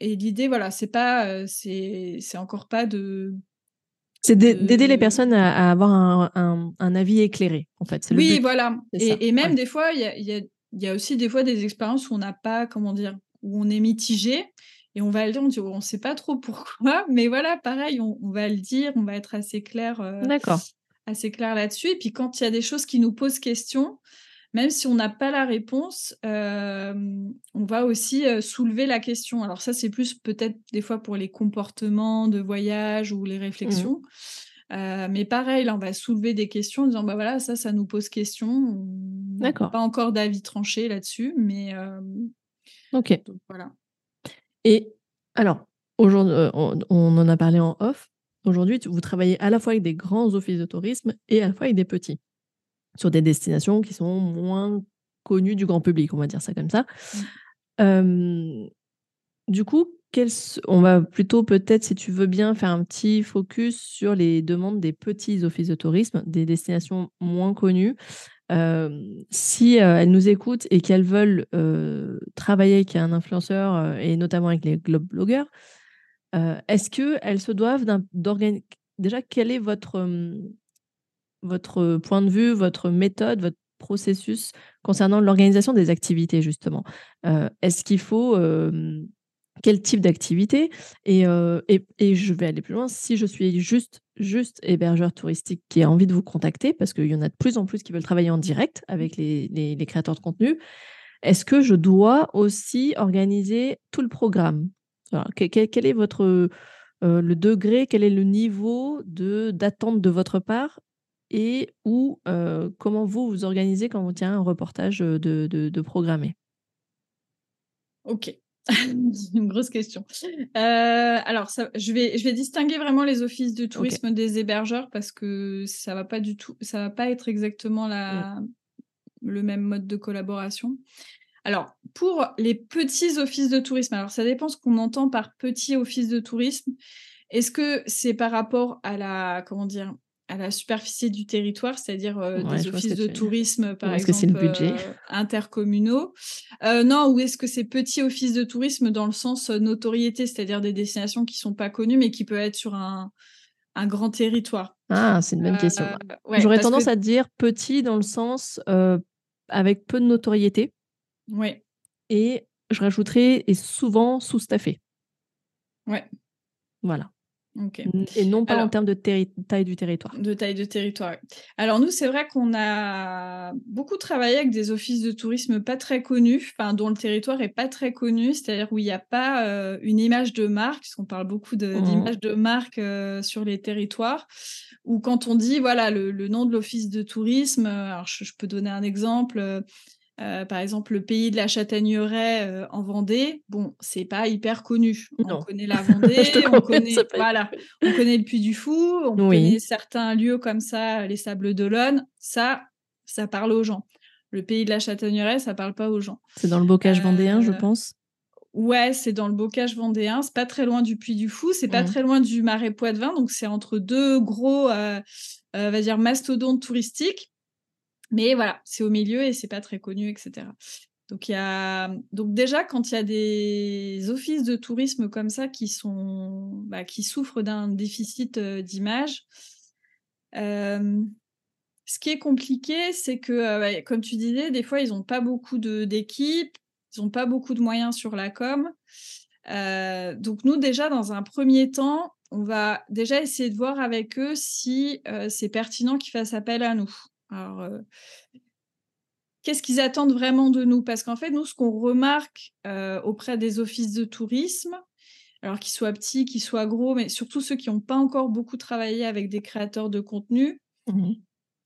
et l'idée, voilà, c'est pas, c'est encore pas de c'est d'aider les personnes à, avoir un, avis éclairé, en fait. Oui, voilà. Et, même des fois, il y a, aussi des fois des expériences où on n'a pas, comment dire, où on est mitigé. Et on va le dire, on ne sait pas trop pourquoi, mais voilà, pareil, on, va le dire, on va être assez clair, euh, assez clair là-dessus. Et puis quand il y a des choses qui nous posent question, même si on n'a pas la réponse, euh, on va aussi euh, soulever la question. Alors ça, c'est plus peut-être des fois pour les comportements de voyage ou les mmh. réflexions. Euh, mais pareil, là, on va soulever des questions en disant, bah voilà, ça, ça nous pose question. D'accord. Pas encore d'avis tranché là-dessus, mais... ok. voilà. Et alors, aujourd'hui, on, on, en a parlé en off. Aujourd'hui, vous travaillez à la fois avec des grands offices de tourisme et à la fois avec des petits sur des destinations qui sont moins connues du grand public, on va dire ça comme ça. Mmh. du coup, on va plutôt peut-être, si tu veux bien, faire un petit focus sur les demandes des petits offices de tourisme, des destinations moins connues. si elles nous écoutent et qu'elles veulent travailler avec un influenceur et notamment avec les globe blogueurs, est-ce qu'elles se doivent d'organiser Déjà, quel est votre, votre point de vue, votre méthode, votre processus concernant l'organisation des activités, justement? Est-ce qu'il faut quel type d'activité? Et, et, je vais aller plus loin. Si je suis juste, juste hébergeur touristique qui a envie de vous contacter, parce qu'il y en a de plus en plus qui veulent travailler en direct avec les, les, créateurs de contenu, est-ce que je dois aussi organiser tout le programme? Quel, est votre le degré, quel est le niveau de d'attente de votre part et ou comment vous vous organisez quand on tient un reportage de, de, de programmé? Ok, une grosse question. Euh, alors, ça, je, vais, je vais distinguer vraiment les offices de tourisme des hébergeurs parce que ça va pas du tout, ça va pas être exactement la, mm. le même mode de collaboration. Alors, pour les petits offices de tourisme, alors ça dépend ce qu'on entend par petit office de tourisme. Est-ce que c'est par rapport à la, comment dire, à la superficie du territoire, c'est-à-dire euh, des offices de tourisme, par exemple, le budget euh, intercommunaux. Euh, non, ou est-ce que c'est petits offices de tourisme dans le sens notoriété, c'est-à-dire des destinations qui sont pas connues, mais qui peuvent être sur un, un grand territoire Ah, c'est une bonne question. J'aurais tendance à dire petit dans le sens avec peu de notoriété. Oui. Et je rajouterais et souvent sous-staffé. Ouais. Voilà. Et non pas en termes de taille du territoire. De taille de territoire. Alors nous, c'est vrai qu'on a beaucoup travaillé avec des offices de tourisme pas très connus, enfin dont le territoire est pas très connu, c'est-à-dire où il n'y a pas euh, une image de marque, parce qu'on parle beaucoup mmh. d'images de, marque euh, sur les territoires, ou quand on dit voilà le, nom de l'office de tourisme, alors je, peux donner un exemple. Euh, par exemple, le pays de la châtaigneraie euh, en Vendée, bon, c'est pas hyper connu. On connaît la Vendée, on connaît, voilà, on connaît le Puy du Fou, on connaît certains lieux comme ça, les Sables d'Olonne. Ça, ça parle aux gens. Le pays de la châtaigneraie, ça parle pas aux gens. C'est dans le bocage vendéen, je euh, pense. Ouais, c'est dans le bocage vendéen. C'est pas très loin du Puy du Fou, c'est pas très loin du Marais Poitevin, donc c'est entre deux gros, va dire mastodontes touristiques. Mais voilà, c'est au milieu et c'est pas très connu, etc. Donc, y a... Donc déjà, quand il y a des offices de tourisme comme ça qui, sont... Bah, qui souffrent d'un déficit euh, d'image, euh, ce qui est compliqué, c'est que, euh, comme tu disais, des fois, ils n'ont pas beaucoup d'équipes, ils n'ont pas beaucoup de moyens sur la com. donc nous, déjà, dans un premier temps, on va déjà essayer de voir avec eux si c'est pertinent qu'ils fassent appel à nous. Alors, euh, qu'est-ce qu'ils attendent vraiment de nous? Parce qu'en fait, nous, ce qu'on remarque euh, auprès des offices de tourisme, alors qu'ils soient petits, qu'ils soient gros, mais surtout ceux qui n'ont pas encore beaucoup travaillé avec des créateurs de contenu, mmh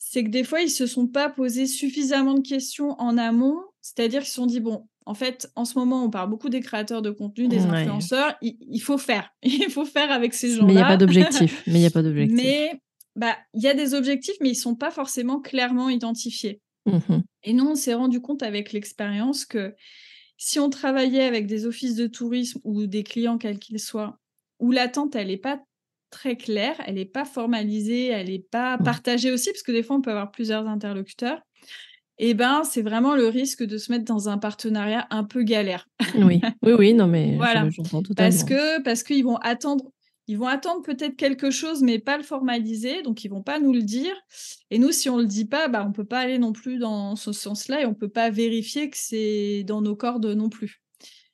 c'est que des fois, ils ne se sont pas posés suffisamment de questions en amont, c'est-à-dire qu'ils se sont dit, bon, en fait, en ce moment, on parle beaucoup des créateurs de contenu, des influenceurs, il, faut faire, il faut faire avec ces gens-là. Mais il n'y a pas d'objectif. Mais il n'y a pas d'objectif. Mais bah, il y a des objectifs, mais ils sont pas forcément clairement identifiés. Mmh Et nous, on s'est rendu compte avec l'expérience que si on travaillait avec des offices de tourisme ou des clients quels qu'ils soient, où l'attente, elle n'est pas très claire, elle n'est pas formalisée, elle n'est pas mmh. partagée aussi, parce que des fois, on peut avoir plusieurs interlocuteurs, eh ben, c'est vraiment le risque de se mettre dans un partenariat un peu galère. oui, oui, oui, non, mais voilà. Parce que parce qu'ils vont attendre ils vont attendre peut-être quelque chose, mais pas le formaliser, donc ils vont pas nous le dire. Et nous, si on le dit pas, bah, on peut pas aller non plus dans ce sens-là et on peut pas vérifier que c'est dans nos cordes non plus.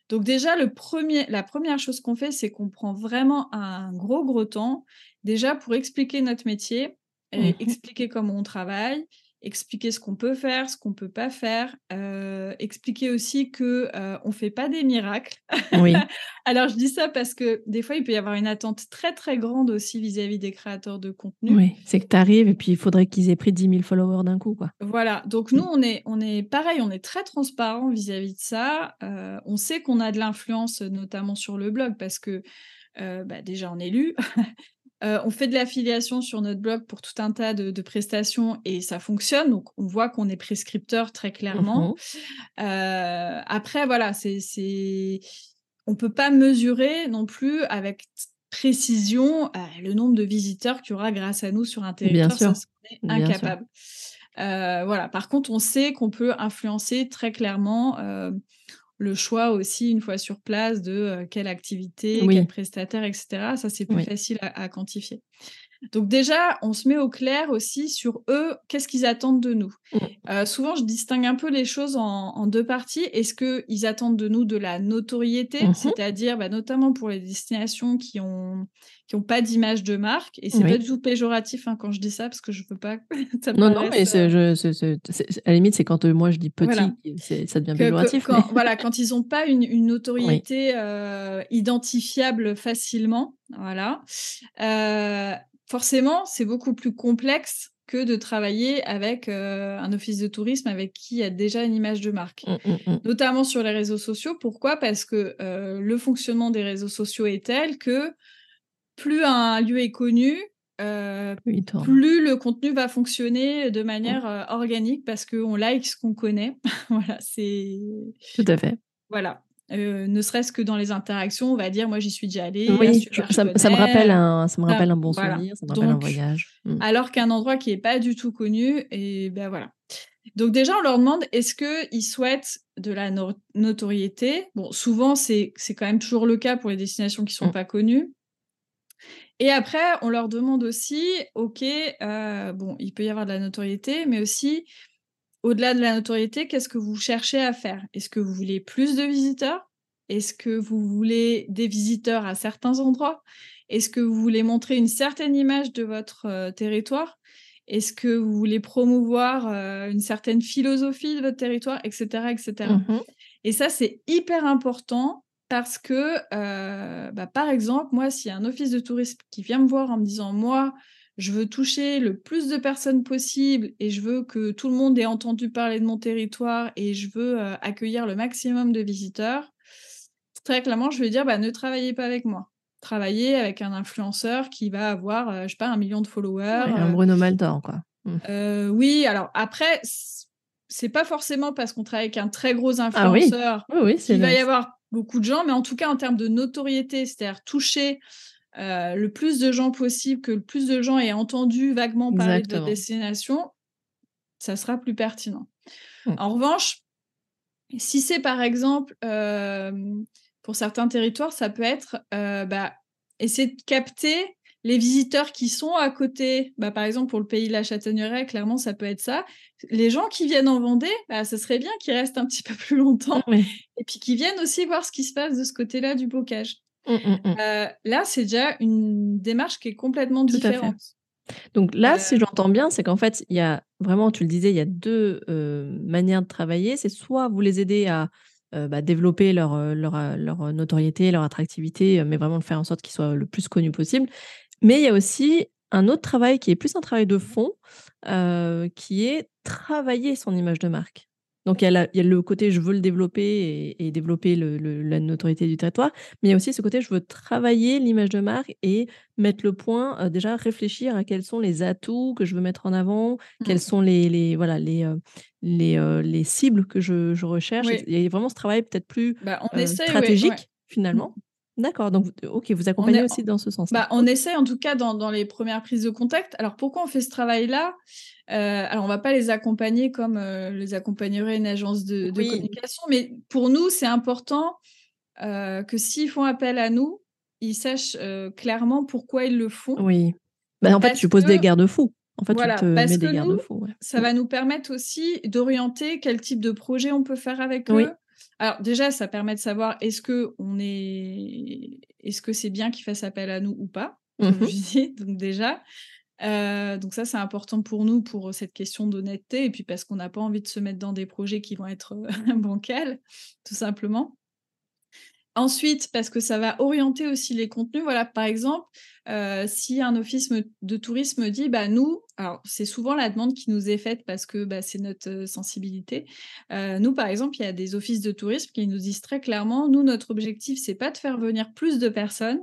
Donc déjà, le premier, la première chose qu'on fait, c'est qu'on prend vraiment un gros gros temps, déjà pour expliquer notre métier, et mmh expliquer comment on travaille, expliquer ce qu'on peut faire, ce qu'on peut pas faire, euh, expliquer aussi que euh, on fait pas des miracles. Oui. Alors je dis ça parce que des fois il peut y avoir une attente très très grande aussi vis-à-vis des créateurs de contenu. Oui, c'est que tu arrives et puis il faudrait qu'ils aient pris 10 000 followers d'un coup quoi. Voilà, donc nous on est on est pareil, on est très transparent vis-à-vis de ça. Euh, on sait qu'on a de l'influence notamment sur le blog parce que bah, déjà on est lu, euh, on fait de l'affiliation sur notre blog pour tout un tas de, prestations et ça fonctionne. Donc, on voit qu'on est prescripteur très clairement. Mmh euh, après, voilà, c'est, on peut pas mesurer non plus avec précision euh, le nombre de visiteurs qu'il y aura grâce à nous sur un territoire. Bien sûr. on est incapable. voilà. Par contre, on sait qu'on peut influencer très clairement le choix aussi, une fois sur place, de quelle activité, quel prestataire, etc. Ça, c'est plus facile à, quantifier. Donc déjà, on se met au clair aussi sur eux, qu'est-ce qu'ils attendent de nous. Mmh. Euh, souvent, je distingue un peu les choses en, deux parties. Est-ce qu'ils attendent de nous de la notoriété, Mmh c'est-à-dire bah, notamment pour les destinations qui ont qui n'ont pas d'image de marque? Et c'est pas du tout péjoratif hein, quand je dis ça, parce que je veux pas ça Non, non, mais euh, à la limite, c'est quand euh, moi je dis petit, ça devient péjoratif. quand, Voilà, quand ils n'ont pas une, une notoriété identifiable facilement, voilà forcément, c'est beaucoup plus complexe que de travailler avec euh, un office de tourisme avec qui il y a déjà une image de marque, mmh, mmh, mmh. notamment sur les réseaux sociaux. Pourquoi? Parce que euh, le fonctionnement des réseaux sociaux est tel que plus un lieu est connu, euh, plus le contenu va fonctionner de manière organique parce qu'on like ce qu'on connaît. voilà, c'est. Tout à fait. Voilà. Euh, ne serait-ce que dans les interactions, on va dire, moi j'y suis déjà allée. ça, me rappelle un, ça me rappelle un bon souvenir, ça me rappelle un voyage. Mmh. Alors qu'un endroit qui n'est pas du tout connu, et ben voilà. Donc déjà, on leur demande est-ce qu'ils souhaitent de la notoriété? Bon, souvent, c'est quand même toujours le cas pour les destinations qui ne sont mmh. pas connues. Et après, on leur demande aussi, ok, euh, bon, il peut y avoir de la notoriété, mais aussi au-delà de la notoriété, qu'est-ce que vous cherchez à faire? Est-ce que vous voulez plus de visiteurs? Est-ce que vous voulez des visiteurs à certains endroits? Est-ce que vous voulez montrer une certaine image de votre euh, territoire? Est-ce que vous voulez promouvoir euh, une certaine philosophie de votre territoire, etc., etc. Mmh Et ça, c'est hyper important parce que, euh, bah, par exemple, moi, s'il y a un office de tourisme qui vient me voir en me disant, moi, je veux toucher le plus de personnes possible et je veux que tout le monde ait entendu parler de mon territoire et je veux euh, accueillir le maximum de visiteurs, très clairement, je vais dire, bah, ne travaillez pas avec moi. Travaillez avec un influenceur qui va avoir, je euh, je sais pas, un million de followers. un euh, Bruno Maldor, quoi. Mmh. oui, alors après, c'est pas forcément parce qu'on travaille avec un très gros ah influenceur qu'il va y avoir beaucoup de gens, mais en tout cas en termes de notoriété, c'est-à-dire toucher euh, le plus de gens possible, que le plus de gens aient entendu vaguement parler de destination, ça sera plus pertinent. Mmh. En revanche, si c'est par exemple, euh, pour certains territoires, ça peut être euh, bah, essayer de capter les visiteurs qui sont à côté, bah, par exemple pour le pays de la Châtaigneraie, clairement ça peut être ça. Les gens qui viennent en Vendée, bah, ce serait bien qu'ils restent un petit peu plus longtemps et puis qu'ils viennent aussi voir ce qui se passe de ce côté-là du bocage. Mmh, mmh, mmh. Euh, là, c'est déjà une démarche qui est complètement différente. Donc là, si euh j'entends bien, c'est qu'en fait, il y a vraiment, tu le disais, il y a deux euh, manières de travailler. C'est soit vous les aider à bah, développer leur, leur, leur, notoriété, leur attractivité, mais vraiment faire en sorte qu'ils soient le plus connus possible. Mais il y a aussi un autre travail qui est plus un travail de fond, qui est travailler son image de marque. Donc, il y, a le côté je veux le développer et, développer la notoriété du territoire, mais il y a aussi ce côté je veux travailler l'image de marque et mettre le point, euh, déjà réfléchir à quels sont les atouts que je veux mettre en avant, quels mmh. sont les, voilà, les, euh, les, euh, les, cibles que je, recherche. Il y a vraiment ce travail peut-être plus bah, stratégique finalement. D'accord, donc ok, vous accompagnez aussi dans ce sens. Bah, on essaie en tout cas dans, dans, les premières prises de contact. Alors pourquoi on fait ce travail-là? Euh, alors, on va pas les accompagner comme euh, les accompagnerait une agence de, communication, mais pour nous, c'est important euh, que s'ils font appel à nous, ils sachent clairement pourquoi ils le font. Oui. Bah, en fait, tu poses des garde-fous. En fait, voilà, parce que nous, ça va nous permettre aussi d'orienter quel type de projet on peut faire avec eux. Alors déjà, ça permet de savoir est-ce que on est, est-ce que c'est bien qu'ils fassent appel à nous ou pas. Comme je mmh disais, donc déjà. Euh, donc ça, c'est important pour nous pour cette question d'honnêteté et puis parce qu'on n'a pas envie de se mettre dans des projets qui vont être euh, bancals, tout simplement. Ensuite, parce que ça va orienter aussi les contenus. Voilà, par exemple, euh, si un office de tourisme dit, bah nous, alors c'est souvent la demande qui nous est faite parce que bah, c'est notre sensibilité. nous, par exemple, il y a des offices de tourisme qui nous disent très clairement, nous, notre objectif, c'est pas de faire venir plus de personnes,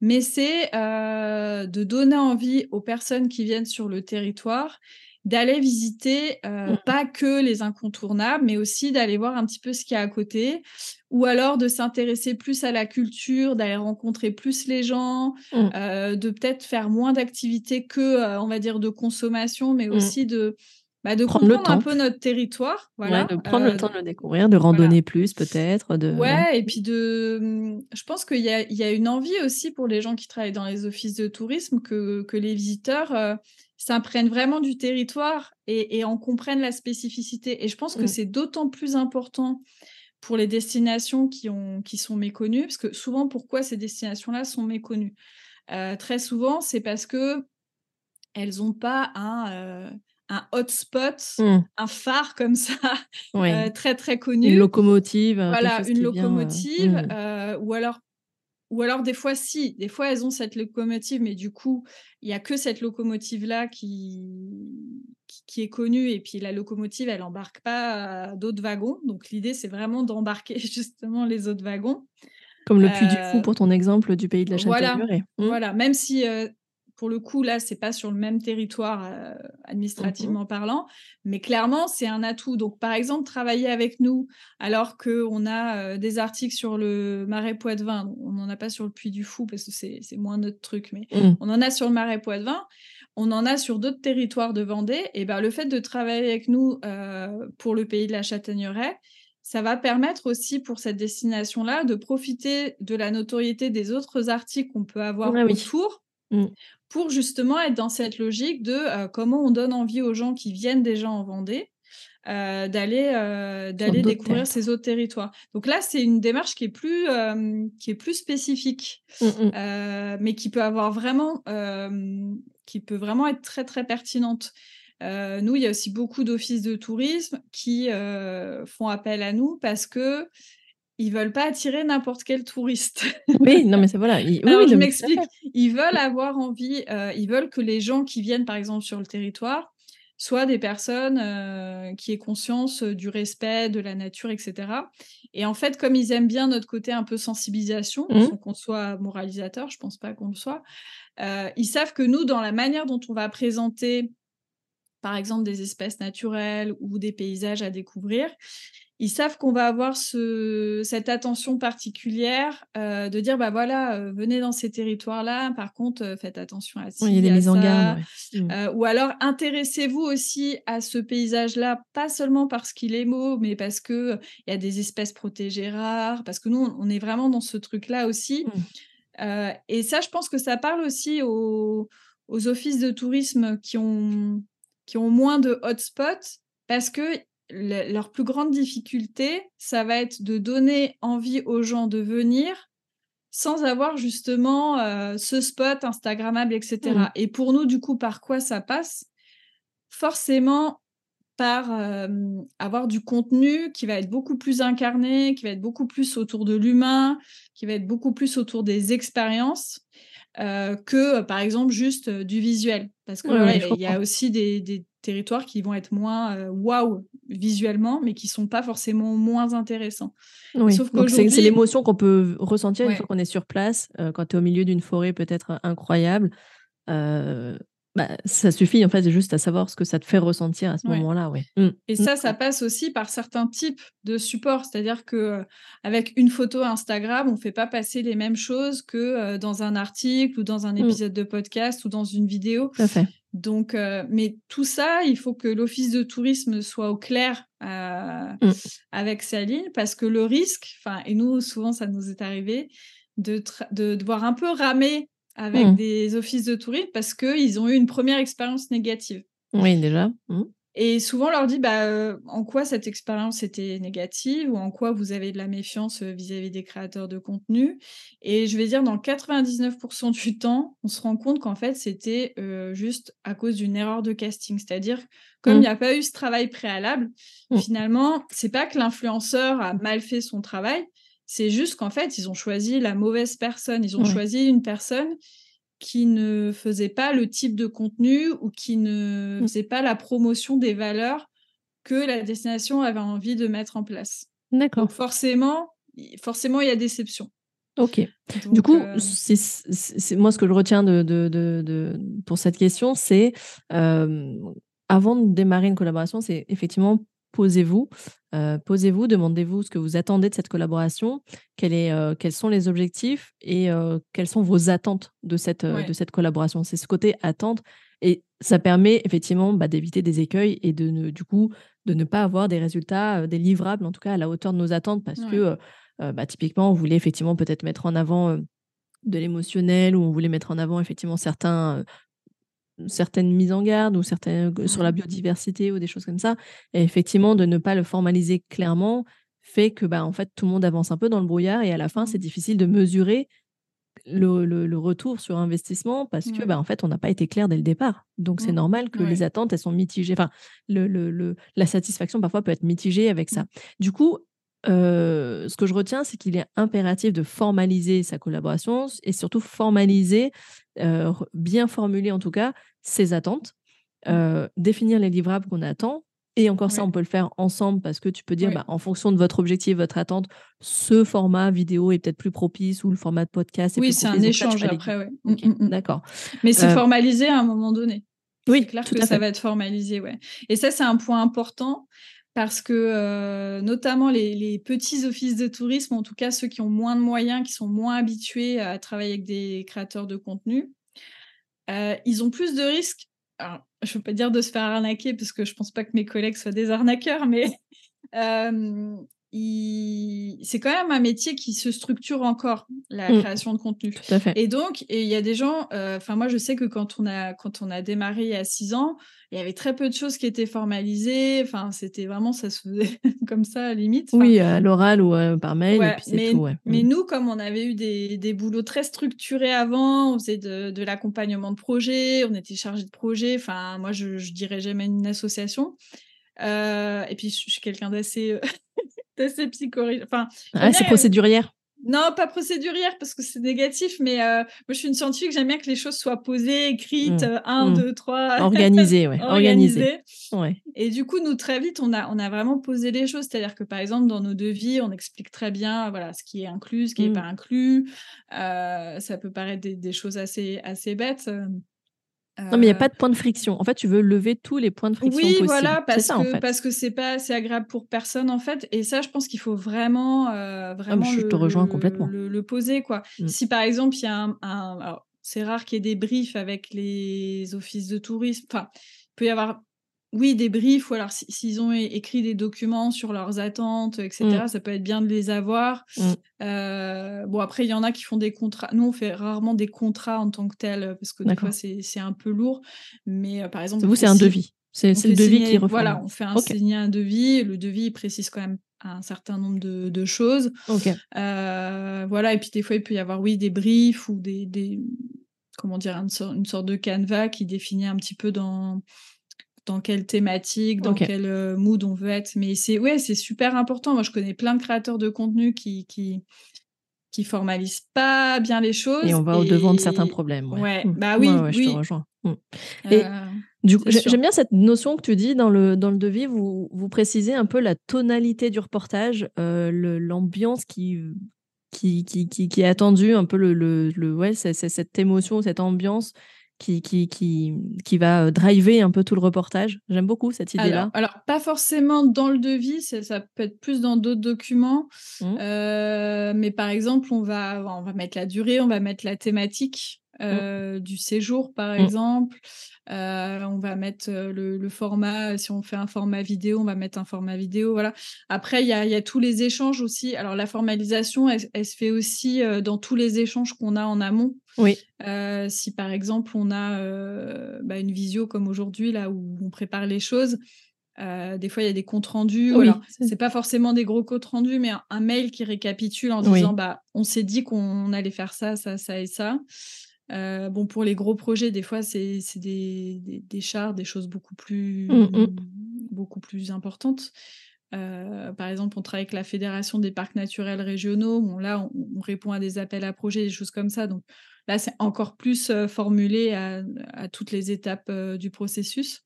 mais c'est euh, de donner envie aux personnes qui viennent sur le territoire d'aller visiter euh, mmh. pas que les incontournables, mais aussi d'aller voir un petit peu ce qu'il y a à côté, ou alors de s'intéresser plus à la culture, d'aller rencontrer plus les gens, mmh. euh, de peut-être faire moins d'activités que, on va dire, de consommation, mais mmh. aussi de bah, de prendre comprendre un peu notre territoire. Voilà. de prendre le temps de le découvrir, de randonner plus peut-être. De... Ouais, et puis de. Je pense qu'il y a, il y a une envie aussi pour les gens qui travaillent dans les offices de tourisme que, que les visiteurs euh, s'imprègnent vraiment du territoire et, et, en comprennent la spécificité. Et je pense que mmh. c'est d'autant plus important pour les destinations qui, ont, qui sont méconnues, parce que souvent, pourquoi ces destinations-là sont méconnues? Euh, Très souvent, c'est parce que elles n'ont pas un, euh, un hotspot, mmh. un phare comme ça, euh, très très connu. Une locomotive. Voilà, une locomotive. Ou alors ou alors des fois si, des fois elles ont cette locomotive, mais du coup il y a que cette locomotive là qui, qui, est connue et puis la locomotive elle embarque pas d'autres wagons. Donc l'idée c'est vraiment d'embarquer justement les autres wagons. Comme le Puy du Fou pour ton exemple du pays de la Châtaigneraie. Voilà, mmh. voilà. même si pour le coup, là, c'est pas sur le même territoire euh, administrativement mmh parlant, mais clairement, c'est un atout. Donc, par exemple, travailler avec nous alors qu'on a euh, des articles sur le marais Poitevin, on n'en a pas sur le Puy du Fou parce que c'est moins notre truc, mais mmh. on en a sur le marais Poitevin, on en a sur d'autres territoires de Vendée. Et ben, le fait de travailler avec nous euh, pour le pays de la Châtaigneraie, ça va permettre aussi pour cette destination-là de profiter de la notoriété des autres articles qu'on peut avoir ah autour. Mmh pour justement être dans cette logique de euh, comment on donne envie aux gens qui viennent déjà en Vendée euh, d'aller euh, d'aller découvrir ces autres territoires. Donc là, c'est une démarche qui est plus qui est plus spécifique, mmh, mmh. mais qui peut avoir vraiment qui peut vraiment être très très pertinente. nous, il y a aussi beaucoup d'offices de tourisme qui font appel à nous parce que ils veulent pas attirer n'importe quel touriste. oui, non, mais c'est voilà. oui, je m'explique. Ils veulent avoir envie, euh, ils veulent que les gens qui viennent, par exemple, sur le territoire, soient des personnes euh, qui aient conscience euh, du respect de la nature, etc. Et en fait, comme ils aiment bien notre côté un peu sensibilisation, mmh. sans qu'on soit moralisateur, je pense pas qu'on le soit, ils savent que nous, dans la manière dont on va présenter, par exemple, des espèces naturelles ou des paysages à découvrir, ils savent qu'on va avoir ce, cette attention particulière euh, de dire bah voilà euh, venez dans ces territoires là par contre euh, faites attention à ça il y a des mises en garde mmh. ou alors intéressez-vous aussi à ce paysage là pas seulement parce qu'il est beau mais parce que il y a des espèces protégées rares parce que nous on est vraiment dans ce truc là aussi mmh. et ça je pense que ça parle aussi aux, aux offices de tourisme qui ont qui ont moins de hotspots parce que leur plus grande difficulté, ça va être de donner envie aux gens de venir sans avoir justement euh, ce spot Instagrammable, etc. Mmh. Et pour nous, du coup, par quoi ça passe? Forcément par euh, avoir du contenu qui va être beaucoup plus incarné, qui va être beaucoup plus autour de l'humain, qui va être beaucoup plus autour des expériences. Euh, que par exemple juste du visuel parce que il y a aussi des, territoires qui vont être moins euh, waouh visuellement, mais qui sont pas forcément moins intéressants. Sauf que c'est l'émotion qu'on peut ressentir une fois qu'on est sur place, euh, quand tu es au milieu d'une forêt peut-être incroyable. Euh, bah, ça suffit en fait juste à savoir ce que ça te fait ressentir à ce moment-là. Mmh. Et ça, ça passe aussi par certains types de supports, c'est-à-dire que avec une photo Instagram, on fait pas passer les mêmes choses que dans un article ou dans un mmh. épisode de podcast ou dans une vidéo. Tout fait. Donc, euh, mais tout ça, il faut que l'office de tourisme soit au clair euh, mmh. avec sa ligne, parce que le risque, enfin, et nous, souvent, ça nous est arrivé, de, de devoir un peu ramer avec mmh. des offices de tourisme parce qu'ils ont eu une première expérience négative. Oui, déjà. Mmh. Et souvent, on leur dit bah, euh, en quoi cette expérience était négative ou en quoi vous avez de la méfiance euh, vis-à-vis des créateurs de contenu? Et je vais dire, dans 99% du temps, on se rend compte qu'en fait, c'était euh, juste à cause d'une erreur de casting. C'est-à-dire, comme mmh. il n'y a pas eu ce travail préalable, mmh. finalement, c'est pas que l'influenceur a mal fait son travail, c'est juste qu'en fait, ils ont choisi la mauvaise personne. Ils ont choisi une personne qui ne faisait pas le type de contenu ou qui ne mmh. faisait pas la promotion des valeurs que la destination avait envie de mettre en place. D'accord. Donc forcément, forcément, il y a déception. Ok. du coup, euh, c'est moi ce que je retiens de, de, de, pour cette question, c'est euh, avant de démarrer une collaboration, c'est effectivement posez-vous, euh, posez-vous, demandez-vous ce que vous attendez de cette collaboration, est, euh, quels sont les objectifs et euh, quelles sont vos attentes de cette, de cette collaboration. C'est ce côté attente. Et ça permet effectivement bah, d'éviter des écueils et de du coup de ne pas avoir des résultats, des livrables en tout cas à la hauteur de nos attentes parce que bah, typiquement on voulait effectivement peut-être mettre en avant de l'émotionnel ou on voulait mettre en avant effectivement certains certaines mises en garde ou certaines sur la biodiversité ou des choses comme ça. Et effectivement de ne pas le formaliser clairement fait que bah en fait tout le monde avance un peu dans le brouillard et à la fin c'est difficile de mesurer le, retour sur investissement parce que bah, en fait on n'a pas été clair dès le départ. Donc c'est mmh. normal que les attentes elles sont mitigées. Enfin le, le, la satisfaction parfois peut être mitigée avec ça. Mmh. du coup ce que je retiens, c'est qu'il est impératif de formaliser sa collaboration et surtout formaliser, bien formuler en tout cas ses attentes, mmh. définir les livrables qu'on attend. Et encore ça, on peut le faire ensemble parce que tu peux dire, bah, en fonction de votre objectif, votre attente, ce format vidéo est peut-être plus propice ou le format de podcast. oui, c'est un échange après, oui. Mmh, mmh, d'accord. Mais c'est formalisé à un moment donné. Oui, clair que ça va être formalisé, ouais. Et ça, c'est un point important parce que euh, notamment les, petits offices de tourisme, en tout cas ceux qui ont moins de moyens, qui sont moins habitués à travailler avec des créateurs de contenu, euh, ils ont plus de risques. je ne veux pas dire de se faire arnaquer parce que je ne pense pas que mes collègues soient des arnaqueurs, mais euh, c'est quand même un métier qui se structure encore, la mmh. création de contenu. Tout à fait. Et donc, il y a des gens, euh, enfin moi je sais que quand on a, quand on a démarré il y a six ans, il y avait très peu de choses qui étaient formalisées, enfin c'était vraiment, ça se faisait comme ça à limite. oui, à l'oral ou euh, par mail, et puis mais, tout. Mais mmh. nous, comme on avait eu des, des boulots très structurés avant, on faisait de, de l'accompagnement de projet, on était chargé de projet, enfin moi je, je dirigeais même une association. Euh, et puis je suis quelqu'un d'assez c'est psychorique. Enfin, ah, c'est procédurière. Non, pas procédurière parce que c'est négatif, mais euh, moi je suis une scientifique, j'aime bien que les choses soient posées, écrites, 1, 2, 3. Organisées, ouais. Organisées. Ouais. Et du coup, nous, très vite, on a, on a vraiment posé les choses. C'est-à-dire que par exemple, dans nos devis, on explique très bien voilà, ce qui est inclus, ce qui n'est mmh. pas inclus. Euh, ça peut paraître des, des, choses assez, assez bêtes. Euh, non, mais il n'y a pas de point de friction. En fait, tu veux lever tous les points de friction oui, voilà, parce que, en fait. parce que c'est pas assez agréable pour personne, en fait. Et ça, je pense qu'il faut vraiment, euh, vraiment je le, te rejoins complètement. Le, poser, quoi. Mmh. Si, par exemple, il y a un... c'est rare qu'il y ait des briefs avec les offices de tourisme. Enfin, il peut y avoir oui, des briefs, ou alors s'ils ont écrit des documents sur leurs attentes, etc., mmh. ça peut être bien de les avoir. Mmh. Euh, bon, après, il y en a qui font des contrats. Nous, on fait rarement des contrats en tant que tel, parce que des fois, c'est un peu lourd. Mais euh, par exemple. Vous, c'est un devis. C'est le devis qui refait. Voilà, on fait un, signer un devis. Le devis précise quand même un certain nombre de, choses. Euh, voilà, et puis des fois, il peut y avoir, oui, des briefs ou des. des comment dire, une une sorte de canevas qui définit un petit peu dans dans quelle thématique, dans quel euh, mood on veut être. Mais c'est ouais, c'est super important. Moi, je connais plein de créateurs de contenu qui, qui, qui formalisent pas bien les choses. Et on va au-devant de certains problèmes. Ouais, mmh. bah oui, je te rejoins. Mmh. Et euh, du coup, j'aime bien cette notion que tu dis dans le, dans le devis, vous, vous précisez un peu la tonalité du reportage, euh, l'ambiance qui, qui, qui, qui, est attendue, un peu le, le, le ouais, c'est cette émotion, cette ambiance qui, qui, qui, qui va euh, driver un peu tout le reportage. J'aime beaucoup cette idée-là. Alors, pas forcément dans le devis, ça peut être plus dans d'autres documents. Mmh. Euh, mais par exemple, on va, on va mettre la durée, on va mettre la thématique. Mmh. Euh, du séjour, par mmh. exemple. on va mettre le, format, si on fait un format vidéo, on va mettre un format vidéo. Voilà. Après, il y a, tous les échanges aussi. Alors, la formalisation, elle se fait aussi dans tous les échanges qu'on a en amont. Oui. Euh, si par exemple on a euh, bah, une visio comme aujourd'hui là où on prépare les choses, euh, des fois il y a des comptes rendus. Oui, c'est pas forcément des gros comptes rendus, mais un, mail qui récapitule en disant bah on s'est dit qu'on allait faire ça, ça, ça et ça. Bon pour les gros projets, des fois c'est des, des, des chars, des choses beaucoup plus mmh, mmh. beaucoup plus importantes. par exemple, on travaille avec la Fédération des parcs naturels régionaux. Bon, là, on, on, répond à des appels à projets, des choses comme ça. Donc, Là, c'est encore plus formulé à, toutes les étapes du processus.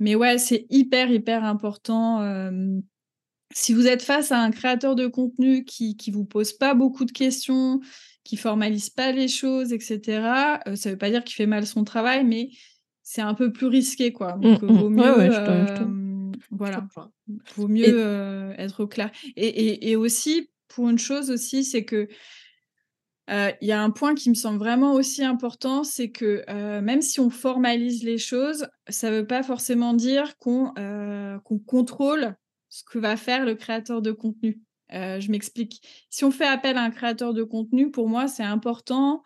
Mais ouais, c'est hyper, hyper important. si vous êtes face à un créateur de contenu qui ne vous pose pas beaucoup de questions, qui formalise pas les choses, etc., ça ne veut pas dire qu'il fait mal son travail, mais c'est un peu plus risqué, quoi. Donc, vaut mieux, voilà, vaut mieux être au clair. Et, et, et, aussi, pour une chose aussi, c'est que il y a un point qui me semble vraiment aussi important, c'est que même si on formalise les choses, ça ne veut pas forcément dire qu'on contrôle ce que va faire le créateur de contenu. Je m'explique. Si on fait appel à un créateur de contenu, pour moi, c'est important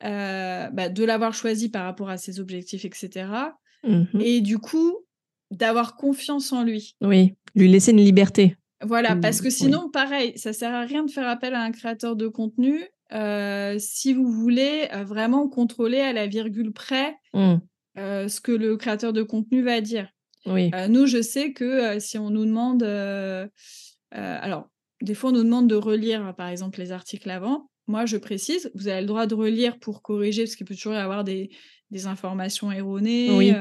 bah, de l'avoir choisi par rapport à ses objectifs, etc. Mmh Et du coup, d'avoir confiance en lui. Oui, lui laisser une liberté. Voilà, parce que sinon, pareil, ça sert à rien de faire appel à un créateur de contenu si vous voulez vraiment contrôler à la virgule près mmh. ce que le créateur de contenu va dire. Oui. nous, je sais que si on nous demande, alors, des fois, on nous demande de relire, par exemple, les articles avant. Moi, je précise, vous avez le droit de relire pour corriger, parce qu'il peut toujours y avoir des, des informations erronées. Oui.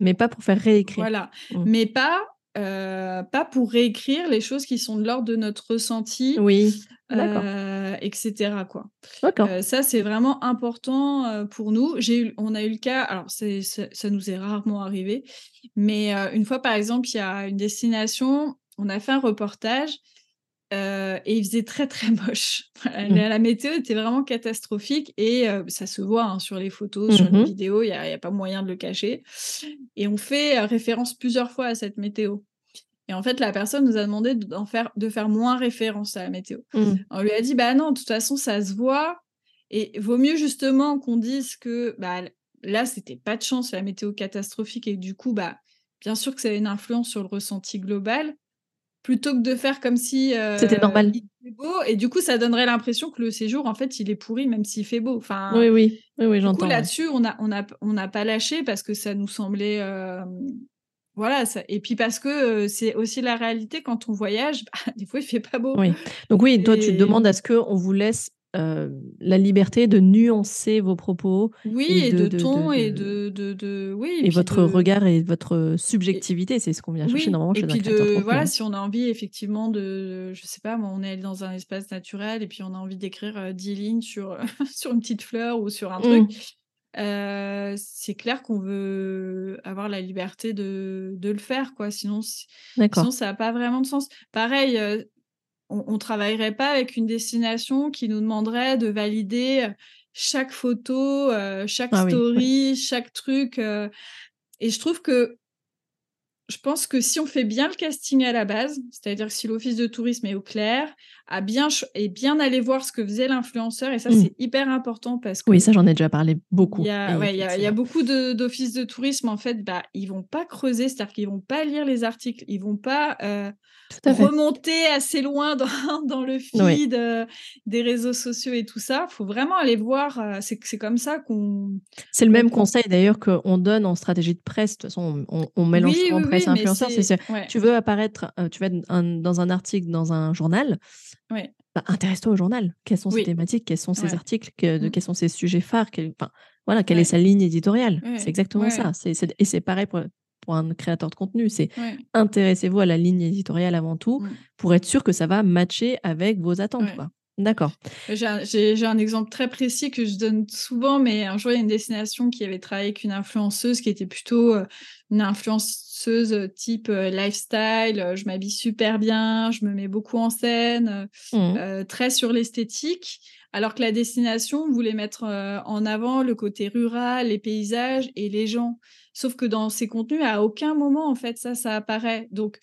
Mais pas pour faire réécrire. Voilà. Mmh. Mais pas, pas pour réécrire les choses qui sont de l'ordre de notre ressenti. Oui. Euh, etc. Quoi. Euh, ça, c'est vraiment important euh, pour nous. J'ai on a eu le cas, alors ça nous est rarement arrivé, mais une fois, par exemple, il y a une destination, on a fait un reportage et il faisait très très moche. Mmh. La, météo était vraiment catastrophique et ça se voit hein, sur les photos, sur les mmh vidéos, il n'y a, a, pas moyen de le cacher. Et on fait référence plusieurs fois à cette météo. Et en fait, la personne nous a demandé faire, de faire moins référence à la météo. Mmh. On lui a dit, bah non, de toute façon, ça se voit. Et vaut mieux justement qu'on dise que bah, là, c'était pas de chance, la météo catastrophique. Et du coup, bah, bien sûr que ça a une influence sur le ressenti global. Plutôt que de faire comme si euh, c'était normal. Il beau, et du coup, ça donnerait l'impression que le séjour, en fait, il est pourri, même s'il fait beau. Enfin, oui, oui, oui, oui j'entends. Là-dessus, on n'a on a, on a pas lâché parce que ça nous semblait euh, voilà, ça... et puis parce que c'est aussi la réalité quand on voyage, bah, des fois il fait pas beau. Oui. Donc oui, toi tu demandes à ce qu'on vous laisse la liberté de nuancer vos propos. Oui, et, de, ton et de, de, oui. Et, votre regard et votre subjectivité, c'est ce qu'on vient chercher normalement chez et puis de, voilà, si on a envie effectivement de, je sais pas, moi, on est allé dans un espace naturel et puis on a envie d'écrire 10 lignes sur, sur une petite fleur ou sur un truc. Mmh c'est clair qu'on veut avoir la liberté de, de le faire, quoi. Sinon, sinon ça n'a pas vraiment de sens. Pareil, on ne travaillerait pas avec une destination qui nous demanderait de valider chaque photo, chaque ah story, chaque truc. et je trouve que je pense que si on fait bien le casting à la base, c'est-à-dire que si l'office de tourisme est au clair, à bien et bien aller voir ce que faisait l'influenceur, et ça c'est mmh. hyper important parce que oui, ça j'en ai déjà parlé beaucoup. Il y a, beaucoup d'offices de, tourisme en fait, bah ils vont pas creuser, c'est-à-dire qu'ils vont pas lire les articles, ils vont pas euh, remonter assez loin dans, le feed euh, des réseaux sociaux et tout ça. Il faut vraiment aller voir. Euh, c'est c'est comme ça qu'on. C'est le même conseil d'ailleurs qu'on donne en stratégie de presse. De toute façon, on, mélange influenceur. Tu veux apparaître, tu vas être dans un article dans un journal. Bah, intéresse-toi au journal. Quelles sont ses thématiques? Quels sont ses articles? De, mmh. Quels sont ses sujets phares? Voilà, Quelle est sa ligne éditoriale? C'est exactement ça. et c'est pareil pour, pour, un créateur de contenu. C'est intéressez-vous à la ligne éditoriale avant tout mmh. pour être sûr que ça va matcher avec vos attentes. D'accord. J'ai un exemple très précis que je donne souvent, mais un jour, il y a une destination qui avait travaillé avec une influenceuse qui était plutôt euh, une influenceuse euh, type euh, lifestyle. Je m'habille super bien, je me mets beaucoup en scène, mmh. très sur l'esthétique. Alors que la destination voulait mettre en avant le côté rural, les paysages et les gens. Sauf que dans ses contenus, à aucun moment, en fait, ça, ça apparaît. Donc,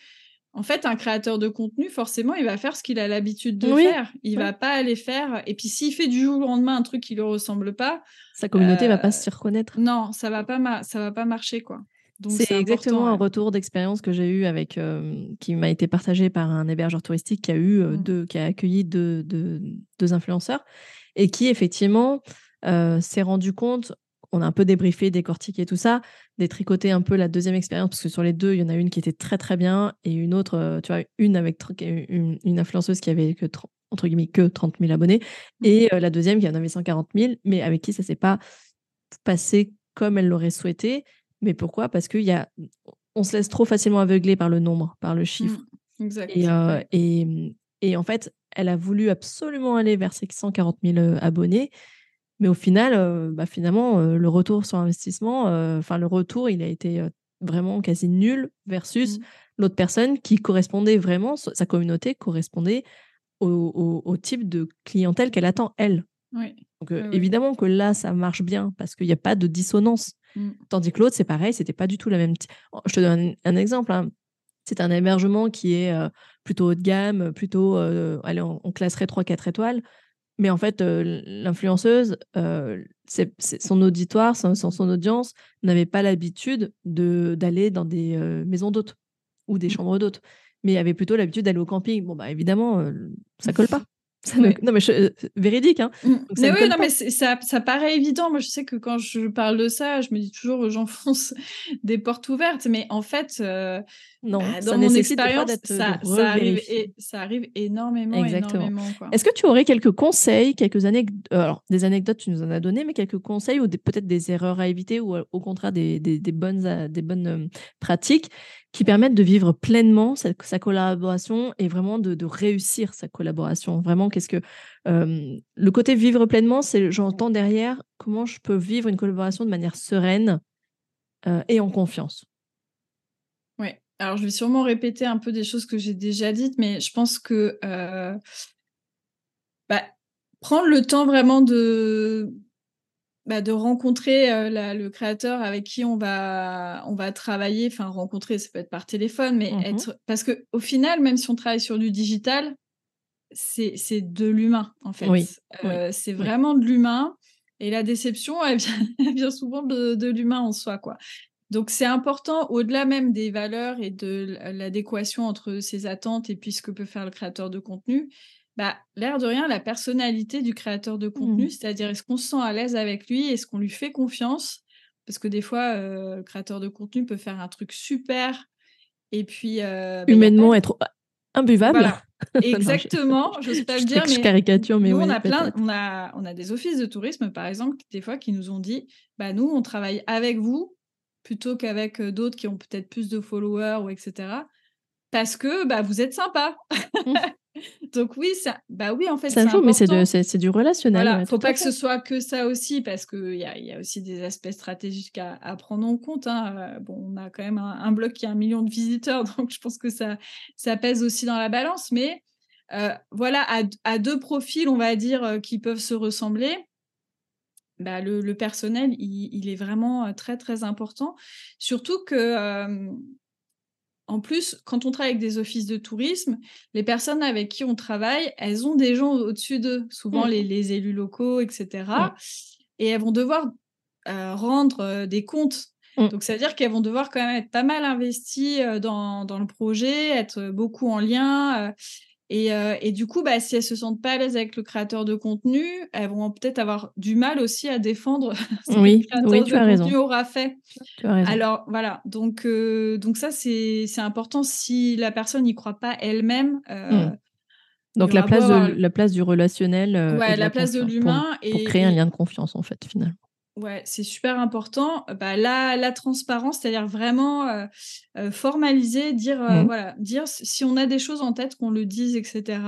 en fait, un créateur de contenu, forcément, il va faire ce qu'il a l'habitude de faire. Il ne va pas aller faire. Et puis, s'il fait du jour au lendemain un truc qui ne lui ressemble pas, sa communauté ne va pas euh, se reconnaître. Non, ça va pas, ça va pas marcher, quoi. C'est exactement un retour d'expérience que j'ai eu avec, euh, qui m'a été partagé par un hébergeur touristique qui a eu euh, mmh. deux, qui a accueilli deux, influenceurs et qui effectivement s'est rendu compte on a un peu débriefé, décortiqué tout ça, détricoté un peu la deuxième expérience, parce que sur les deux, il y en a une qui était très très bien et une autre, euh, tu vois, une avec une, influenceuse qui avait que, entre guillemets, que 30 000 abonnés mmh. et euh, la deuxième qui en avait 140 000, mais avec qui ça s'est pas passé comme elle l'aurait souhaité. Mais pourquoi? Parce qu'il y a, on se laisse trop facilement aveugler par le nombre, par le chiffre. Mmh. exact. Euh, et, et, en fait, elle a voulu absolument aller vers ses 140 000 abonnés. Mais au final, bah, finalement, le retour sur investissement, enfin le retour, il a été vraiment quasi nul versus mmh. l'autre personne qui correspondait vraiment, sa communauté correspondait au, type de clientèle qu'elle attend, elle. Donc, évidemment que là, ça marche bien parce qu'il n'y a pas de dissonance. Mmh. Tandis que l'autre, c'est pareil, c'était pas du tout la même. Oh, je te donne un, exemple. Hein. C'est un hébergement qui est plutôt haut de gamme, plutôt, allez, on, classerait 3-4 étoiles. Mais en fait, l'influenceuse, son auditoire, son, son audience n'avait pas l'habitude d'aller dans des maisons d'hôtes ou des mmh. chambres d'hôtes, mais avait plutôt l'habitude d'aller au camping. Bon, bah évidemment, ça colle pas. Non, mais euh, véridique. Hein. Mmh. mais oui, non, mais ça, ça paraît évident. Moi, je sais que quand je parle de ça, je me dis toujours, j'enfonce des portes ouvertes. Mais en fait, euh, non, bah, dans mon expérience, ça, ça, arrive, et, ça arrive énormément. Exactement. Est-ce que tu aurais quelques conseils, quelques anecdotes, euh, alors des anecdotes, tu nous en as donné, mais quelques conseils ou peut-être des erreurs à éviter ou au contraire des, des, des bonnes, des bonnes pratiques qui permettent de vivre pleinement sa, sa collaboration et vraiment de, de, réussir sa collaboration? Vraiment, qu'est-ce que le côté vivre pleinement, c'est j'entends derrière comment je peux vivre une collaboration de manière sereine et en confiance. Oui. Alors, je vais sûrement répéter un peu des choses que j'ai déjà dites, mais je pense que bah, prendre le temps vraiment de bah, de rencontrer le créateur avec qui on va, on va travailler, enfin rencontrer, ça peut être par téléphone, mais mmh être parce que au final, même si on travaille sur du digital, c'est de l'humain en fait. c'est vraiment de l'humain et la déception, elle vient, souvent de, de l'humain en soi, quoi. Donc c'est important, au-delà même des valeurs et de l'adéquation entre ses attentes et puis ce que peut faire le créateur de contenu, bah, l'air de rien, la personnalité du créateur de contenu, mmh. c'est-à-dire est-ce qu'on se sent à l'aise avec lui, est-ce qu'on lui fait confiance? Parce que des fois, euh, le créateur de contenu peut faire un truc super et puis... Euh, bah, Humainement être imbuvable. Exactement, je sais pas le dire, mais caricature, mais nous, on a plein, on a, on a des offices de tourisme, par exemple, des fois, qui nous ont dit, bah nous, on travaille avec vous plutôt qu'avec euh, d'autres qui ont peut-être plus de followers ou etc. Parce que bah vous êtes sympa. Mmh. Donc oui, ça, bah oui, en fait, ça joue, mais c'est du relationnel. Voilà, faut pas que ce soit que ça aussi, parce qu'il y a, y a aussi des aspects stratégiques à, prendre en compte. Hein. Euh, bon, on a quand même un, blog qui a un million de visiteurs, donc je pense que ça, ça pèse aussi dans la balance. Mais euh, voilà, à, deux profils, on va dire, qui peuvent se ressembler. Bah, le, personnel, il, il, est vraiment très très important. Surtout que en plus, quand on travaille avec des offices de tourisme, les personnes avec qui on travaille, elles ont des gens au-dessus d'eux, souvent mmh. les, élus locaux, etc. Et elles vont devoir euh, rendre euh, des comptes. Mmh. Donc, ça veut dire qu'elles vont devoir quand même être pas mal investies euh, dans, dans, le projet, être beaucoup en lien. Euh, et, du coup, bah, si elles se sentent pas à l'aise avec le créateur de contenu, elles vont peut-être avoir du mal aussi à défendre ce que le créateur de contenu aura fait. Alors voilà, donc, euh, donc ça c'est important si la personne n'y croit pas elle-même. Euh, mmh. Donc la place, de, la place du relationnel. ouais, la, place de l'humain. Pour, pour, créer un lien de confiance en fait finalement. Ouais, c'est super important. Bah, la, la transparence, c'est-à-dire vraiment euh, euh, formaliser, dire, euh, mmh. voilà, dire si on a des choses en tête, qu'on le dise, etc.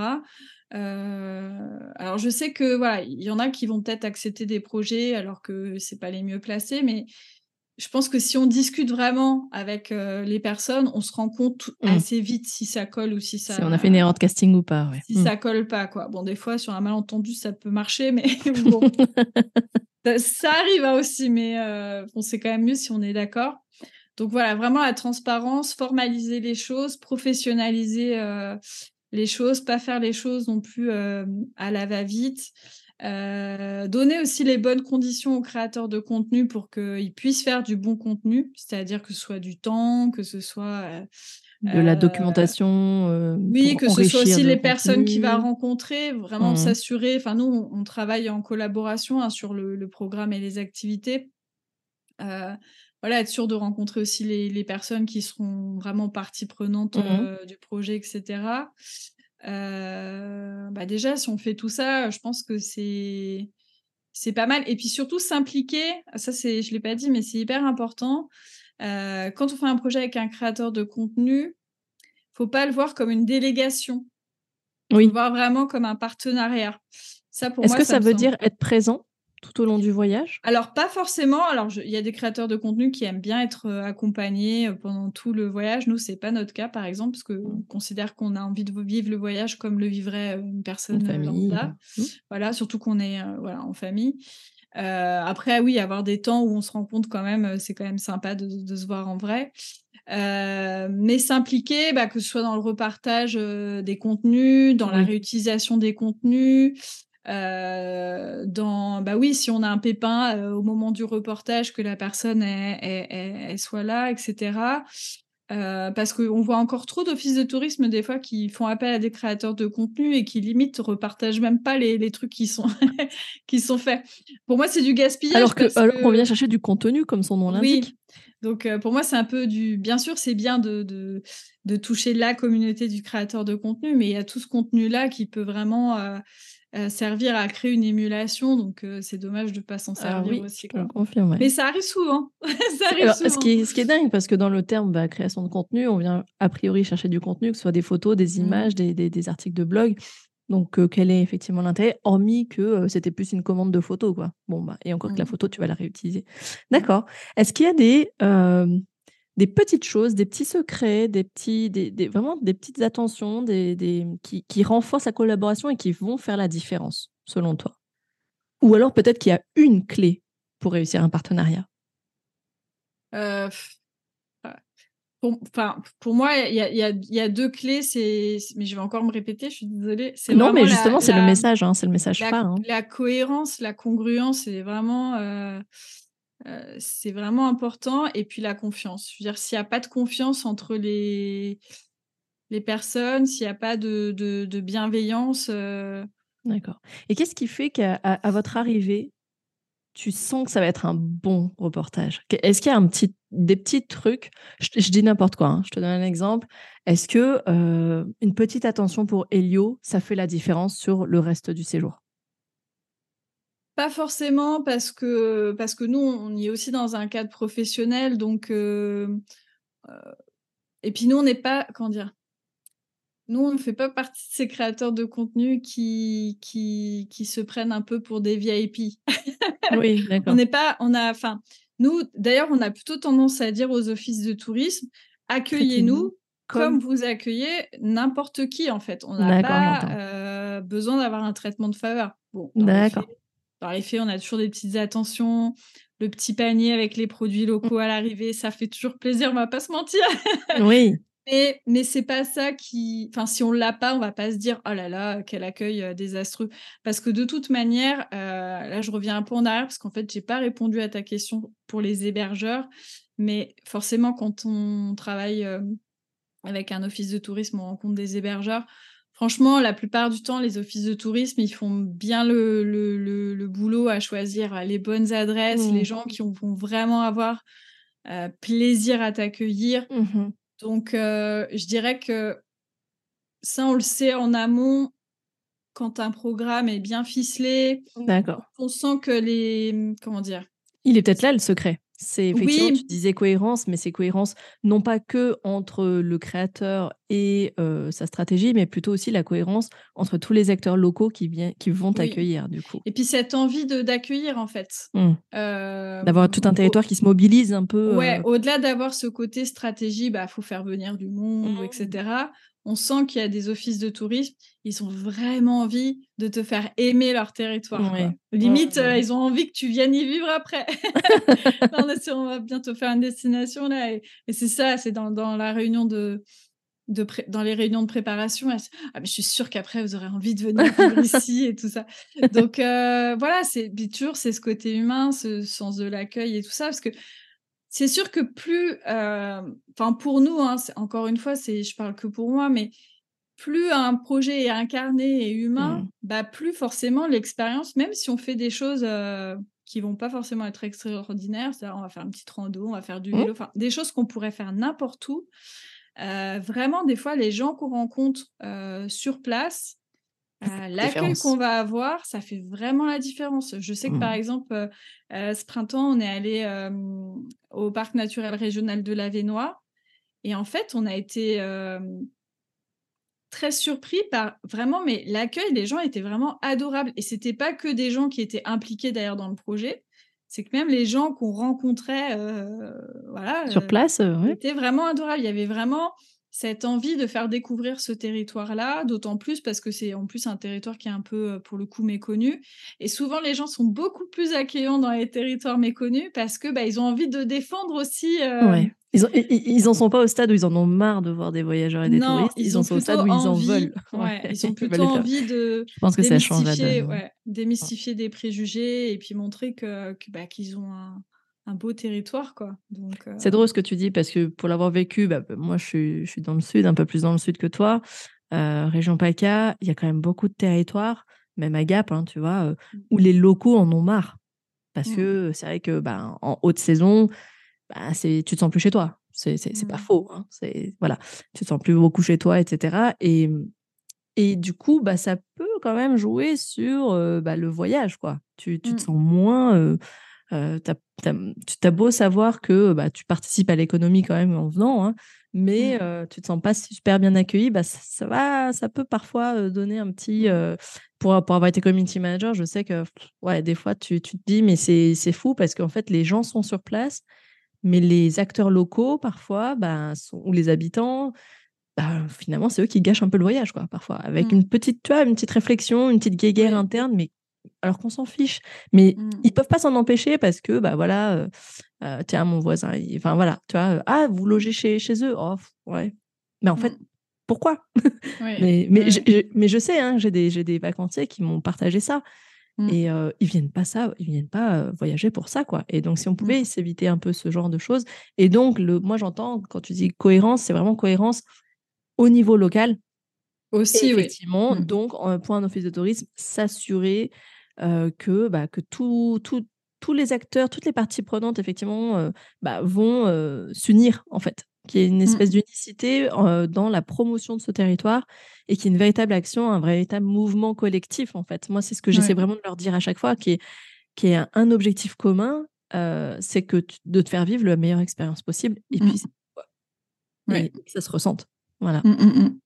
alors, je sais que voilà, il y en a qui vont peut-être accepter des projets alors que c'est pas les mieux placés, mais je pense que si on discute vraiment avec les personnes, on se rend compte mmh. assez vite si ça colle ou si ça. Si on a fait une erreur de casting ou pas. Si mmh. ça colle pas, quoi. Bon, des fois, sur un malentendu, ça peut marcher, mais bon. Ça, arrive hein, aussi, mais euh, bon, c'est quand même mieux si on est d'accord. Donc voilà, vraiment la transparence, formaliser les choses, professionnaliser euh, les choses, pas faire les choses non plus euh, à la va-vite. donner aussi les bonnes conditions aux créateurs de contenu pour qu'ils puissent faire du bon contenu, c'est-à-dire que ce soit du temps, que ce soit de la documentation. Euh, oui, que ce soit aussi les personnes qu'il va rencontrer, vraiment mmh. s'assurer. Enfin, nous, on, travaille en collaboration hein, sur le, programme et les activités. Euh, voilà, être sûr de rencontrer aussi les, personnes qui seront vraiment partie prenante mmh. euh, du projet, etc. bah déjà, si on fait tout ça, je pense que c'est c'est pas mal. Et puis surtout s'impliquer. Ça, c'est, je l'ai pas dit, mais c'est hyper important. Euh, quand on fait un projet avec un créateur de contenu, faut pas le voir comme une délégation. Oui. Faut le voir vraiment comme un partenariat. Ça, pour Est-ce que ça, veut dire être présent tout au long du voyage? Alors, pas forcément. Alors, il y a des créateurs de contenu qui aiment bien être accompagnés pendant tout le voyage. Nous, c'est pas notre cas, par exemple, parce qu'on mmh. considère qu'on a envie de vivre le voyage comme le vivrait une personne lambda. Mmh. Voilà, surtout qu'on est voilà, en famille. Après, oui, avoir des temps où on se rend compte quand même, c'est quand même sympa de, se voir en vrai. mais s'impliquer, bah, que ce soit dans le repartage des contenus, dans la réutilisation des contenus, euh, dans, bah oui, si on a un pépin euh, au moment du reportage, que la personne soit là, etc. Euh, parce qu'on voit encore trop d'offices de tourisme des fois qui font appel à des créateurs de contenu et qui limite repartagent même pas les, les trucs qui sont qui sont faits. Pour moi, c'est du gaspillage. Alors que, qu'on vient chercher du contenu, comme son nom l'indique. Oui. Donc pour moi, c'est un peu du. Bien sûr, c'est bien de, de, de, toucher la communauté du créateur de contenu, mais il y a tout ce contenu-là qui peut vraiment servir à créer une émulation. Donc, c'est dommage de ne pas s'en ah servir aussi. Mais ça arrive souvent. ça arrive souvent. Ce, qui est, ce, qui est, dingue, parce que dans le terme bah, création de contenu, on vient a priori chercher du contenu, que ce soit des photos, des mmh. images, des, des, articles de blog. Donc, quel est effectivement l'intérêt, hormis que c'était plus une commande de photos, quoi. Bon, bah, et encore que la mmh. photo, tu vas la réutiliser. D'accord. Est-ce qu'il y a des, des petites choses, des petits secrets, des petits, des, vraiment des petites attentions des, des qui, qui, renforcent la collaboration et qui vont faire la différence, selon toi Ou alors peut-être qu'il y a une clé pour réussir un partenariat euh, pour, pour moi, il y a, y, a, y a, deux clés, c'est, mais je vais encore me répéter, je suis désolée. Non, mais justement, c'est le message, hein, c'est le message la, phare. Hein. La cohérence, la congruence, c'est vraiment... Euh, euh, c'est vraiment important. Et puis la confiance. Je veux dire, s'il n'y a pas de confiance entre les, les personnes, s'il n'y a pas de, de, bienveillance. Euh D'accord. Et qu'est-ce qui fait qu'à à votre arrivée, tu sens que ça va être un bon reportage? Est-ce qu'il y a un petit, des petits trucs? Je, dis n'importe quoi, hein, je te donne un exemple. Est-ce que euh, une petite attention pour Helio, ça fait la différence sur le reste du séjour? Pas forcément parce que, parce que nous, on y est aussi dans un cadre professionnel. Donc, euh, euh, et puis nous, on n'est pas, comment dire, nous, on ne fait pas partie de ces créateurs de contenu qui, qui, qui se prennent un peu pour des VIP. oui, d'accord. On n'est pas, on a, enfin, nous, d'ailleurs, on a plutôt tendance à dire aux offices de tourisme, accueillez-nous comme... vous accueillez n'importe qui, en fait. On n'a pas euh, besoin d'avoir un traitement de faveur. Bon, D'accord. Dans les faits, on a toujours des petites attentions. Le petit panier avec les produits locaux à l'arrivée, ça fait toujours plaisir, on va pas se mentir. Oui. Mais, mais c'est pas ça qui. Enfin, si on l'a pas, on va pas se dire oh là là, quel accueil euh, désastreux. Parce que de toute manière, euh, là, je reviens un peu en arrière parce qu'en fait, j'ai pas répondu à ta question pour les hébergeurs. Mais forcément, quand on travaille euh, avec un office de tourisme, on rencontre des hébergeurs. Franchement, la plupart du temps, les offices de tourisme, ils font bien le, le, boulot à choisir les bonnes adresses, les mmh. gens qui vont vraiment avoir euh, plaisir à t'accueillir. Mmh Donc, euh, je dirais que ça, on le sait en amont quand un programme est bien ficelé. D'accord. On sent que les. Comment dire Il est peut-être là le secret. C'est effectivement, tu disais cohérence, mais c'est cohérence non pas que entre le créateur et sa stratégie, mais plutôt aussi la cohérence entre tous les acteurs locaux qui, viennent, qui vont t'accueillir, du coup. Et puis cette envie d'accueillir, en fait. Mmh. d'avoir tout un territoire qui se mobilise un peu. Ouais, au-delà d'avoir ce côté stratégie, il bah, faut faire venir du monde, mmh. etc on sent qu'il y a des offices de tourisme, ils ont vraiment envie de te faire aimer leur territoire. Limite, euh, ils ont envie que tu viennes y vivre après. on, va bientôt faire une destination là. Et, c'est ça, c'est dans, la réunion de, dans les réunions de préparation. ah, mais je suis sûre qu'après, vous aurez envie de venir vivre ici et tout ça. Donc euh, voilà, c'est toujours c'est ce côté humain, ce sens de l'accueil et tout ça. Parce que c'est sûr que plus, euh, pour nous, hein, encore une fois, c'est, je parle que pour moi, mais plus un projet est incarné et humain, mmh. bah plus forcément l'expérience, même si on fait des choses euh, qui vont pas forcément être extraordinaires, c'est-à-dire on va faire une petite rando, on va faire du mmh. vélo, enfin des choses qu'on pourrait faire n'importe où. Euh, vraiment, des fois, les gens qu'on rencontre sur place, euh, l'accueil qu'on va avoir, ça fait vraiment la différence. Je sais que par mmh. exemple, euh, euh, ce printemps, on est allé au parc naturel régional de l'Avenois et en fait, on a été très surpris par vraiment, mais l'accueil des gens était vraiment adorable. Et c'était pas que des gens qui étaient impliqués d'ailleurs dans le projet, c'est que même les gens qu'on rencontrait, voilà, sur place, ouais. étaient vraiment adorables. Il y avait vraiment cette envie de faire découvrir ce territoire-là, d'autant plus parce que c'est en plus un territoire qui est un peu, pour le coup, méconnu. Et souvent, les gens sont beaucoup plus accueillants dans les territoires méconnus parce que bah, ils ont envie de défendre aussi. Ouais. Ils, ont, ils, en sont pas au stade où ils en ont marre de voir des voyageurs et des touristes. Ils, en sont au stade où ils en veulent. Ouais, ils ont plutôt envie de. Je pense que ça change démystifier des préjugés et puis montrer que, bah, qu'ils ont un un beau territoire, quoi. Donc, C'est drôle ce que tu dis parce que pour l'avoir vécu, bah, bah, moi je suis, je suis, dans le sud, un peu plus dans le sud que toi. Euh, région PACA, il y a quand même beaucoup de territoires, même à Gap, hein, tu vois, euh, mmh. où les locaux en ont marre. Parce mmh. que c'est vrai que bah, en haute saison, bah, tu te sens plus chez toi. C'est pas mmh. faux. Hein, voilà, tu te sens plus beaucoup chez toi, etc. Et, et du coup, bah, ça peut quand même jouer sur euh, le voyage. quoi. Tu, tu te sens moins euh, tu as beau savoir que bah, tu participes à l'économie quand même en venant, hein, mais mmh. euh, tu te sens pas super bien accueilli, bah, ça, va, ça peut parfois euh, donner un petit. Mmh. pour, pour avoir été community manager, je sais que ouais, des fois, tu, tu te dis, mais c'est fou parce qu'en fait, les gens sont sur place, mais les acteurs locaux, parfois, bah, sont, ou les habitants, bah, finalement, c'est eux qui gâchent un peu le voyage, quoi, parfois, avec mmh. une petite, tu vois, une petite réflexion, une petite guéguerre interne, mais alors qu'on s'en fiche. Mais ils mmh. ils peuvent pas s'en empêcher parce que, bah voilà, euh, euh, tiens, mon voisin, enfin voilà, tu vois, euh, ah, vous logez chez, chez eux, oh, ouais. Mais en fait, mmh. pourquoi? Mais, mais, je, mais je sais, hein, j'ai des, des vacanciers qui m'ont partagé ça. Mmh. Et ils viennent pas ça, ils viennent pas voyager pour ça, quoi. Et donc, si on pouvait s'éviter un peu ce genre de choses. Et donc, le, moi, j'entends, quand tu dis cohérence, c'est vraiment cohérence au niveau local, aussi, effectivement. Donc, en point d'office de tourisme, s'assurer que, bah, que tout, tout, tous les acteurs, toutes les parties prenantes, effectivement, bah, vont s'unir, en fait. Qu'il y ait une mmh. espèce d'unicité dans la promotion de ce territoire et qu'il y ait une véritable action, un véritable mouvement collectif, en fait. Moi, c'est ce que j'essaie vraiment de leur dire à chaque fois, qui est, qui est un, objectif commun, c'est que de te faire vivre la meilleure expérience possible. Et mmh. puis, ça se ressente. Voilà. Mmh,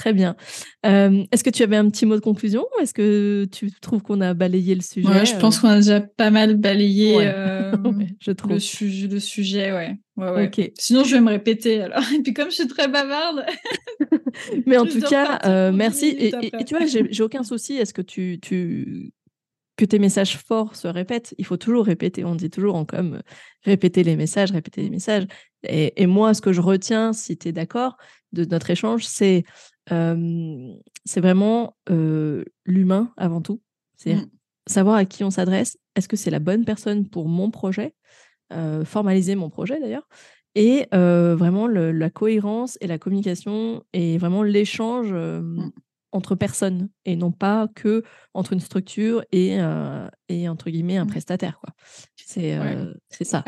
Très bien. est-ce que tu avais un petit mot de conclusion ou est-ce que tu trouves qu'on a balayé le sujet ouais, Je pense qu'on a déjà pas mal balayé je trouve. Le, le, sujet. Ouais. Ouais, Sinon, je vais me répéter. Alors. Et puis, comme je suis très bavarde. Mais en tout cas, merci. Et, et, tu vois, j'ai aucun souci. Est-ce que tu, tu, que tes messages forts se répètent? Il faut toujours répéter. On dit toujours en comme répéter les messages, répéter les messages. Et, moi, ce que je retiens, si tu es d'accord, de notre échange, c'est c'est vraiment l'humain avant tout. C'est mmh. savoir à qui on s'adresse. Est-ce que c'est la bonne personne pour mon projet Formaliser mon projet d'ailleurs. Et vraiment la cohérence et la communication et vraiment l'échange mmh entre personnes et non pas que entre une structure et, et entre guillemets un mmh. prestataire. Quoi. C'est, c'est ça.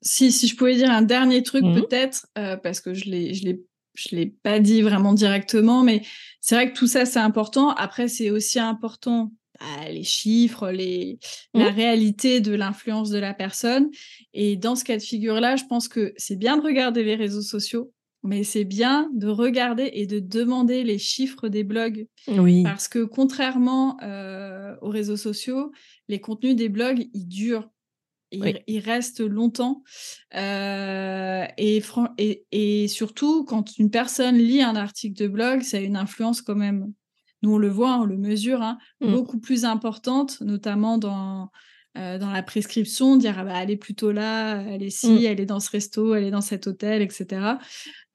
si, si je pouvais dire un dernier truc mmh peut-être, parce que je l'ai, je l'ai je l'ai pas dit vraiment directement, mais c'est vrai que tout ça, c'est important. Après, c'est aussi important bah, les chiffres, les, la mmh. réalité de l'influence de la personne. Et dans ce cas de figure-là, je pense que c'est bien de regarder les réseaux sociaux, mais c'est bien de regarder et de demander les chiffres des blogs. Oui. Parce que contrairement euh, aux réseaux sociaux, les contenus des blogs, ils durent. Ils, restent longtemps. Euh, et, et, et, surtout, quand une personne lit un article de blog, ça a une influence quand même, nous on le voit, on le mesure, hein, mmh. beaucoup plus importante, notamment dans, euh, dans la prescription, dire ah bah, elle est plutôt là, elle est ci, mmh. elle est dans ce resto, elle est dans cet hôtel, etc.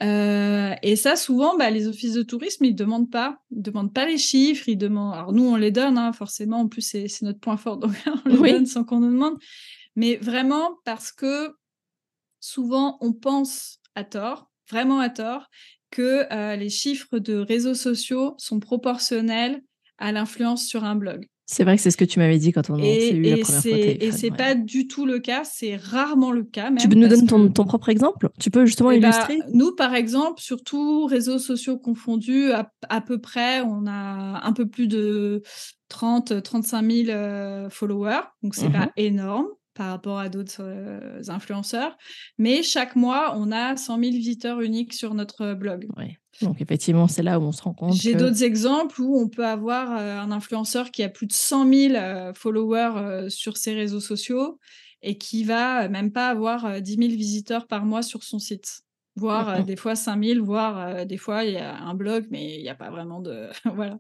Euh, et ça, souvent, bah, les offices de tourisme, ils demandent pas, ils demandent pas les chiffres, ils demandent. Alors nous, on les donne, hein, forcément. En plus, c'est notre point fort, donc on les donne sans qu'on nous demande. Mais vraiment parce que souvent, on pense à tort, vraiment à tort, que euh, les chiffres de réseaux sociaux sont proportionnels à l'influence sur un blog. C'est vrai que c'est ce que tu m'avais dit quand on s'est eu la première fois. Et c'est pas du tout le cas, c'est rarement le cas. tu peux nous donner ton, propre exemple? Tu peux justement eh ben, illustrer? Nous, par exemple, surtout réseaux sociaux confondus, à, peu près, on a un peu plus de 30, 35 000 followers, donc c'est pas mmh énorme. Par rapport à d'autres influenceurs. Mais chaque mois, on a 100 000 visiteurs uniques sur notre blog. Donc effectivement, c'est là où on se rend compte. J'ai d'autres exemples où on peut avoir un influenceur qui a plus de 100 000 followers sur ses réseaux sociaux et qui va même pas avoir 10 000 visiteurs par mois sur son site voire des fois 5000, voire des fois il y a un blog, mais il n'y a pas vraiment de... voilà.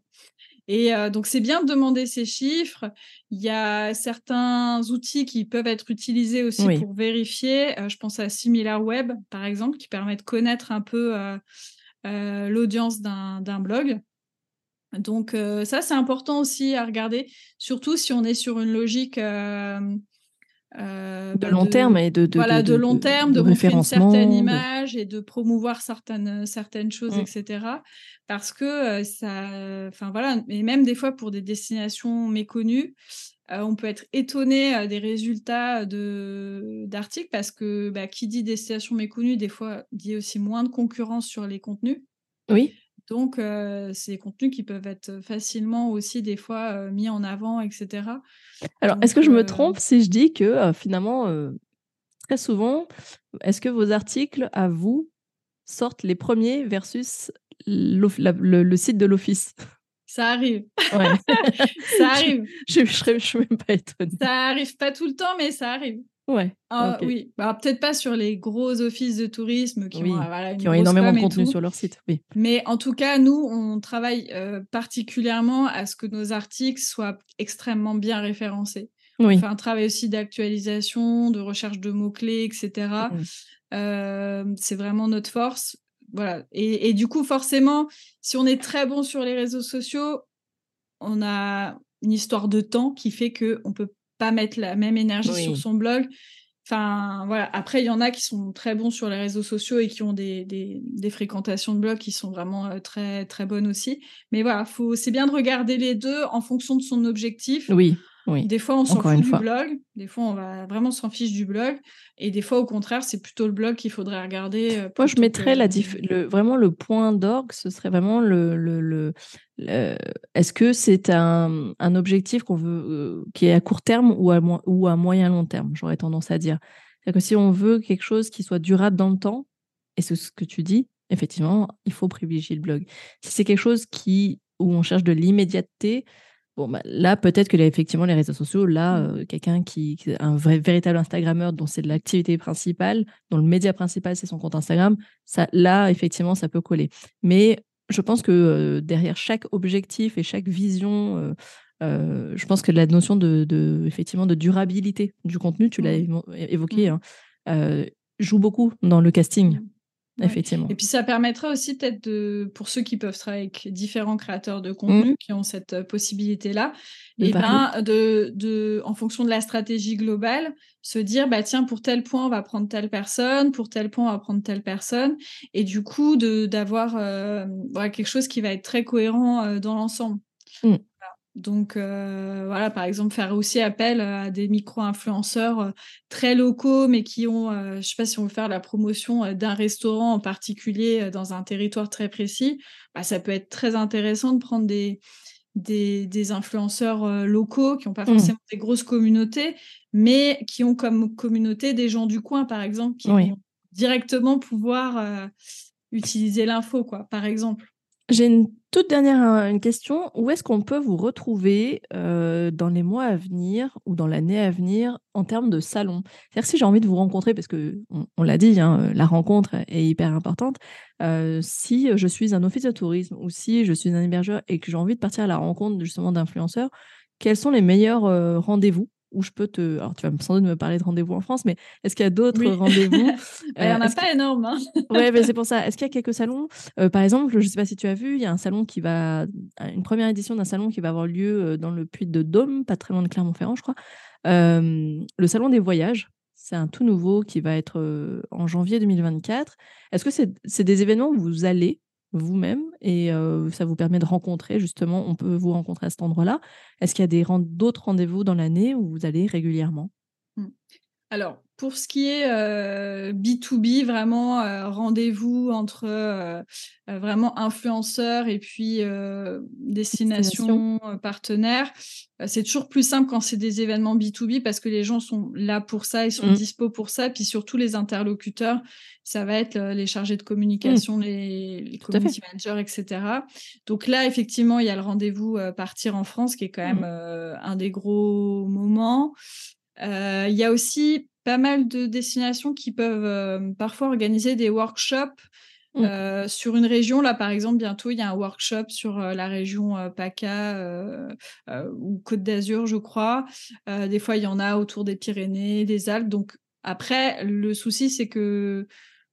Et donc c'est bien de demander ces chiffres. Il y a certains outils qui peuvent être utilisés aussi pour vérifier. je pense à SimilarWeb, par exemple, qui permet de connaître un peu l'audience d'un blog. Donc ça, c'est important aussi à regarder, surtout si on est sur une logique euh, de long terme et de, de voilà de, long terme de, montrer une certaine image et de promouvoir certaines certaines choses mm. etc parce que euh, ça enfin voilà et même des fois pour des destinations méconnues euh, on peut être étonné des résultats de d'articles parce que bah, qui dit destination méconnue des fois dit aussi moins de concurrence sur les contenus. Oui donc, c'est des contenus qui peuvent être facilement aussi des fois mis en avant, etc. Alors, est-ce que je me trompe si je dis que finalement, très souvent, est-ce que vos articles à vous sortent les premiers versus le, site de l'office? Ça arrive. ça arrive. Je ne suis même pas étonnée. Ça arrive pas tout le temps, mais ça arrive. Ouais. Ah, oui, bah, peut-être pas sur les gros offices de tourisme qui ont, voilà, qui ont énormément de contenu sur leur site. Oui. Mais en tout cas, nous, on travaille euh, particulièrement à ce que nos articles soient extrêmement bien référencés. On fait un travail aussi d'actualisation, de recherche de mots-clés, etc. Mmh. Euh, c'est vraiment notre force. Voilà. Et, et, du coup, forcément, si on est très bon sur les réseaux sociaux, on a une histoire de temps qui fait qu'on peut pas mettre la même énergie sur son blog. Enfin, voilà. Après, il y en a qui sont très bons sur les réseaux sociaux et qui ont des, des, fréquentations de blog qui sont vraiment euh, très, très bonnes aussi. Mais voilà, c'est bien de regarder les deux en fonction de son objectif. Oui. Oui. Des fois, on s'en fout du blog. Des fois, on va vraiment s'en fiche du blog. Et des fois, au contraire, c'est plutôt le blog qu'il faudrait regarder. Euh, Moi, je mettrais la le, vraiment le point d'orgue. Ce serait vraiment le, le, est-ce que c'est un, un, objectif qu'on veut, euh, qui est à court terme ou à, ou à moyen long terme J'aurais tendance à dire. C'est-à-dire que si on veut quelque chose qui soit durable dans le temps, et c'est ce que tu dis, effectivement, il faut privilégier le blog. Si c'est quelque chose qui où on cherche de l'immédiateté, Bon, bah, là, peut-être que là, effectivement, les réseaux sociaux, là, mmh. euh, quelqu'un qui, un vrai, véritable Instagrammeur dont c'est l'activité principale, dont le média principal, c'est son compte Instagram, ça, là, effectivement, ça peut coller. Mais je pense que euh, derrière chaque objectif et chaque vision, euh, je pense que la notion de, de, effectivement, de durabilité du contenu, tu l'as mmh. évoqué, mmh. hein, joue beaucoup dans le casting. Effectivement. Et puis ça permettra aussi peut-être de, pour ceux qui peuvent travailler avec différents créateurs de contenu, mmh. qui ont cette euh, possibilité-là, et ben, de, de, en fonction de la stratégie globale, se dire, bah tiens, pour tel point, on va prendre telle personne, pour tel point, on va prendre telle personne, et du coup, d'avoir euh, quelque chose qui va être très cohérent euh, dans l'ensemble. Mmh. Donc euh, voilà, par exemple, faire aussi appel à des micro-influenceurs euh, très locaux, mais qui ont, euh, je ne sais pas si on veut faire la promotion d'un restaurant en particulier dans un territoire très précis, bah, ça peut être très intéressant de prendre des, des, influenceurs locaux qui n'ont pas mmh. forcément des grosses communautés, mais qui ont comme communauté des gens du coin, par exemple, qui vont directement pouvoir utiliser l'info, quoi, par exemple. J'ai une toute dernière euh, question. Où est-ce qu'on peut vous retrouver euh, dans les mois à venir ou dans l'année à venir en termes de salon? C'est-à-dire si j'ai envie de vous rencontrer, parce que on, l'a dit, hein, la rencontre est hyper importante. Euh, si je suis un office de tourisme ou si je suis un hébergeur et que j'ai envie de partir à la rencontre justement d'influenceurs, quels sont les meilleurs rendez-vous? Où je peux te. Alors, tu vas sans doute me parler de rendez-vous en France, mais est-ce qu'il y a d'autres rendez-vous Il n'y en a pas énorme. Hein. oui, mais c'est pour ça. Est-ce qu'il y a quelques salons euh, Par exemple, je ne sais pas si tu as vu, il y a un salon qui va. Une première édition d'un salon qui va avoir lieu euh, dans le Puy de Dôme, pas très loin de Clermont-Ferrand, je crois. Euh, le salon des voyages. C'est un tout nouveau qui va être en janvier 2024. Est-ce que c'est des événements où vous allez vous-même et ça vous permet de rencontrer justement, on peut vous rencontrer à cet endroit-là. Est-ce qu'il y a d'autres rendez-vous dans l'année où vous allez régulièrement? Mmh. Alors, pour ce qui est B2B, vraiment rendez-vous entre vraiment influenceurs et puis destination, partenaires, c'est toujours plus simple quand c'est des événements B2B parce que les gens sont là pour ça, ils sont mmh. dispo pour ça. Puis surtout les interlocuteurs, ça va être les chargés de communication, mmh. les, les community managers, etc. Donc là, effectivement, il y a le rendez-vous partir en France qui est quand mmh. même un des gros moments. Euh, il y a aussi pas mal de destinations qui peuvent euh, parfois organiser des workshops mmh. euh, sur une région. Là, par exemple, bientôt, il y a un workshop sur la région PACA ou Côte d'Azur, je crois. des fois, il y en a autour des Pyrénées, des Alpes. Donc, après, le souci, c'est que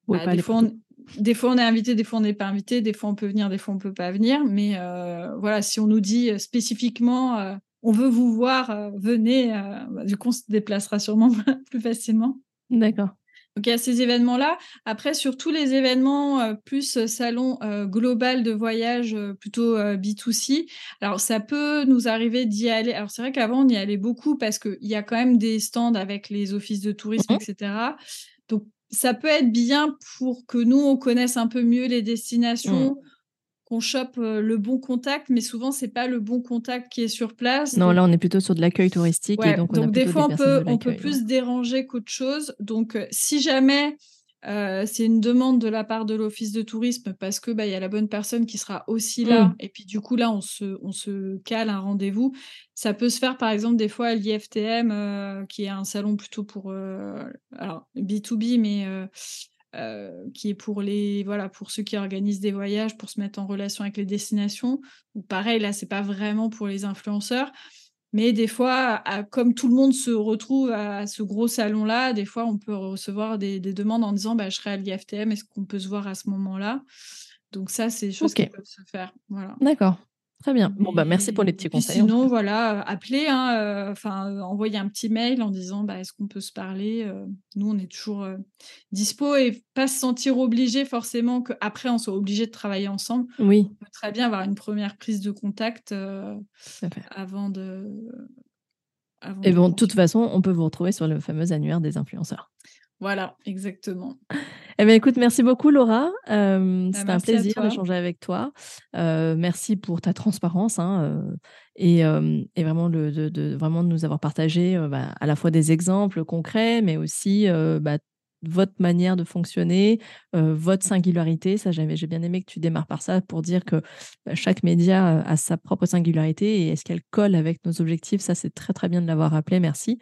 bah, des, fois, on, des, fois, on, est invité, des fois, on n'est pas invité, des fois, on peut venir, des fois, on peut pas venir. Mais voilà, si on nous dit spécifiquement on veut vous voir, euh, venez. Euh, bah, du coup, on se déplacera sûrement plus facilement. D'accord. Donc, il y a ces événements-là. Après, sur tous les événements euh, plus salon global de voyage, plutôt B2C, alors ça peut nous arriver d'y aller. Alors, c'est vrai qu'avant, on y allait beaucoup parce qu'il y a quand même des stands avec les offices de tourisme, mmh etc. Donc, ça peut être bien pour que nous, on connaisse un peu mieux les destinations. Mmh qu'on chope le bon contact, mais souvent c'est pas le bon contact qui est sur place. Non, là on est plutôt sur de l'accueil touristique. et donc, des fois on peut, on peut plus déranger qu'autre chose. Donc si jamais c'est une demande de la part de l'office de tourisme parce que bah il y a la bonne personne qui sera aussi là mmh. et puis du coup là on se on se cale un rendez-vous. Ça peut se faire par exemple des fois à l'IFTM qui est un salon plutôt pour alors B2B mais euh, qui est pour les voilà pour ceux qui organisent des voyages pour se mettre en relation avec les destinations. Ou pareil là c'est pas vraiment pour les influenceurs. Mais des fois comme tout le monde se retrouve à, ce gros salon là des fois on peut recevoir des, demandes en disant bah, je serai à l'IFTM est-ce qu'on peut se voir à ce moment là donc ça c'est des choses qui peuvent se faire voilà. D'accord Très bien. Bon, bah, merci pour les petits conseils. Sinon, voilà, appelez, hein, euh, enfin, euh, envoyer un petit mail en disant bah, est-ce qu'on peut se parler euh, Nous, on est toujours dispo et pas se sentir obligé forcément qu'après, on soit obligé de travailler ensemble. Oui. On peut très bien avoir une première prise de contact avant de. et bon, de toute façon, on peut vous retrouver sur le fameux annuaire des influenceurs. Voilà, exactement. Eh bien, écoute, merci beaucoup, Laura. Euh, bah, C'était un plaisir d'échanger avec toi. Euh, merci pour ta transparence hein, euh, et, et, vraiment, le, de, de, vraiment de nous avoir partagé bah, à la fois des exemples concrets, mais aussi bah, votre manière de fonctionner, euh, votre singularité. Ça, j'ai bien aimé que tu démarres par ça pour dire que bah, chaque média euh, a sa propre singularité et est-ce qu'elle colle avec nos objectifs? Ça, c'est très, très bien de l'avoir rappelé. Merci.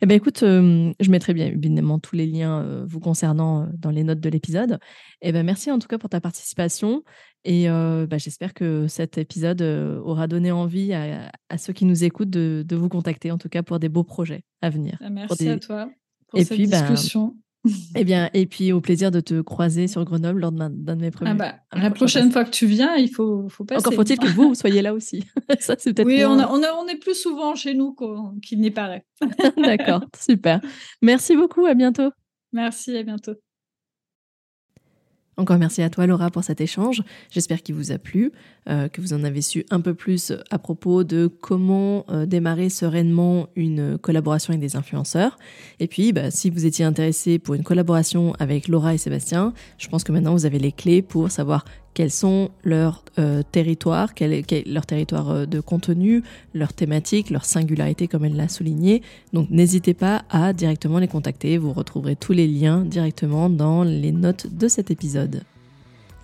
Eh bien, écoute, je mettrai bien évidemment tous les liens euh, vous concernant dans les notes de l'épisode. Eh bien, merci en tout cas pour ta participation. Et bah, j'espère que cet épisode aura donné envie à, ceux qui nous écoutent de, vous contacter, en tout cas pour des beaux projets à venir. Bah, merci à toi pour et cette puis, bah, discussion. Eh bien, et puis au plaisir de te croiser sur Grenoble lors d'un de mes premiers. Ah bah, la prochaine fois que tu viens, il faut, faut passer. Encore faut-il que vous soyez là aussi. Ça, c'est peut-être. Oui, on, on, on, est plus souvent chez nous qu'il n'y paraît. D'accord, super. Merci beaucoup, à bientôt. Merci, à bientôt. Encore merci à toi Laura pour cet échange. J'espère qu'il vous a plu, euh, que vous en avez su un peu plus à propos de comment euh, démarrer sereinement une collaboration avec des influenceurs. Et puis, bah, si vous étiez intéressé pour une collaboration avec Laura et Sébastien, je pense que maintenant vous avez les clés pour savoir quels sont leurs euh, territoires, quel euh, de contenu, leur thématique, leur singularité comme elle l'a souligné. Donc n'hésitez pas à directement les contacter, vous retrouverez tous les liens directement dans les notes de cet épisode.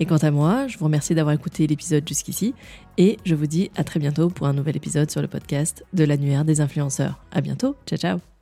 Et quant à moi, je vous remercie d'avoir écouté l'épisode jusqu'ici et je vous dis à très bientôt pour un nouvel épisode sur le podcast de l'annuaire des influenceurs. À bientôt, ciao ciao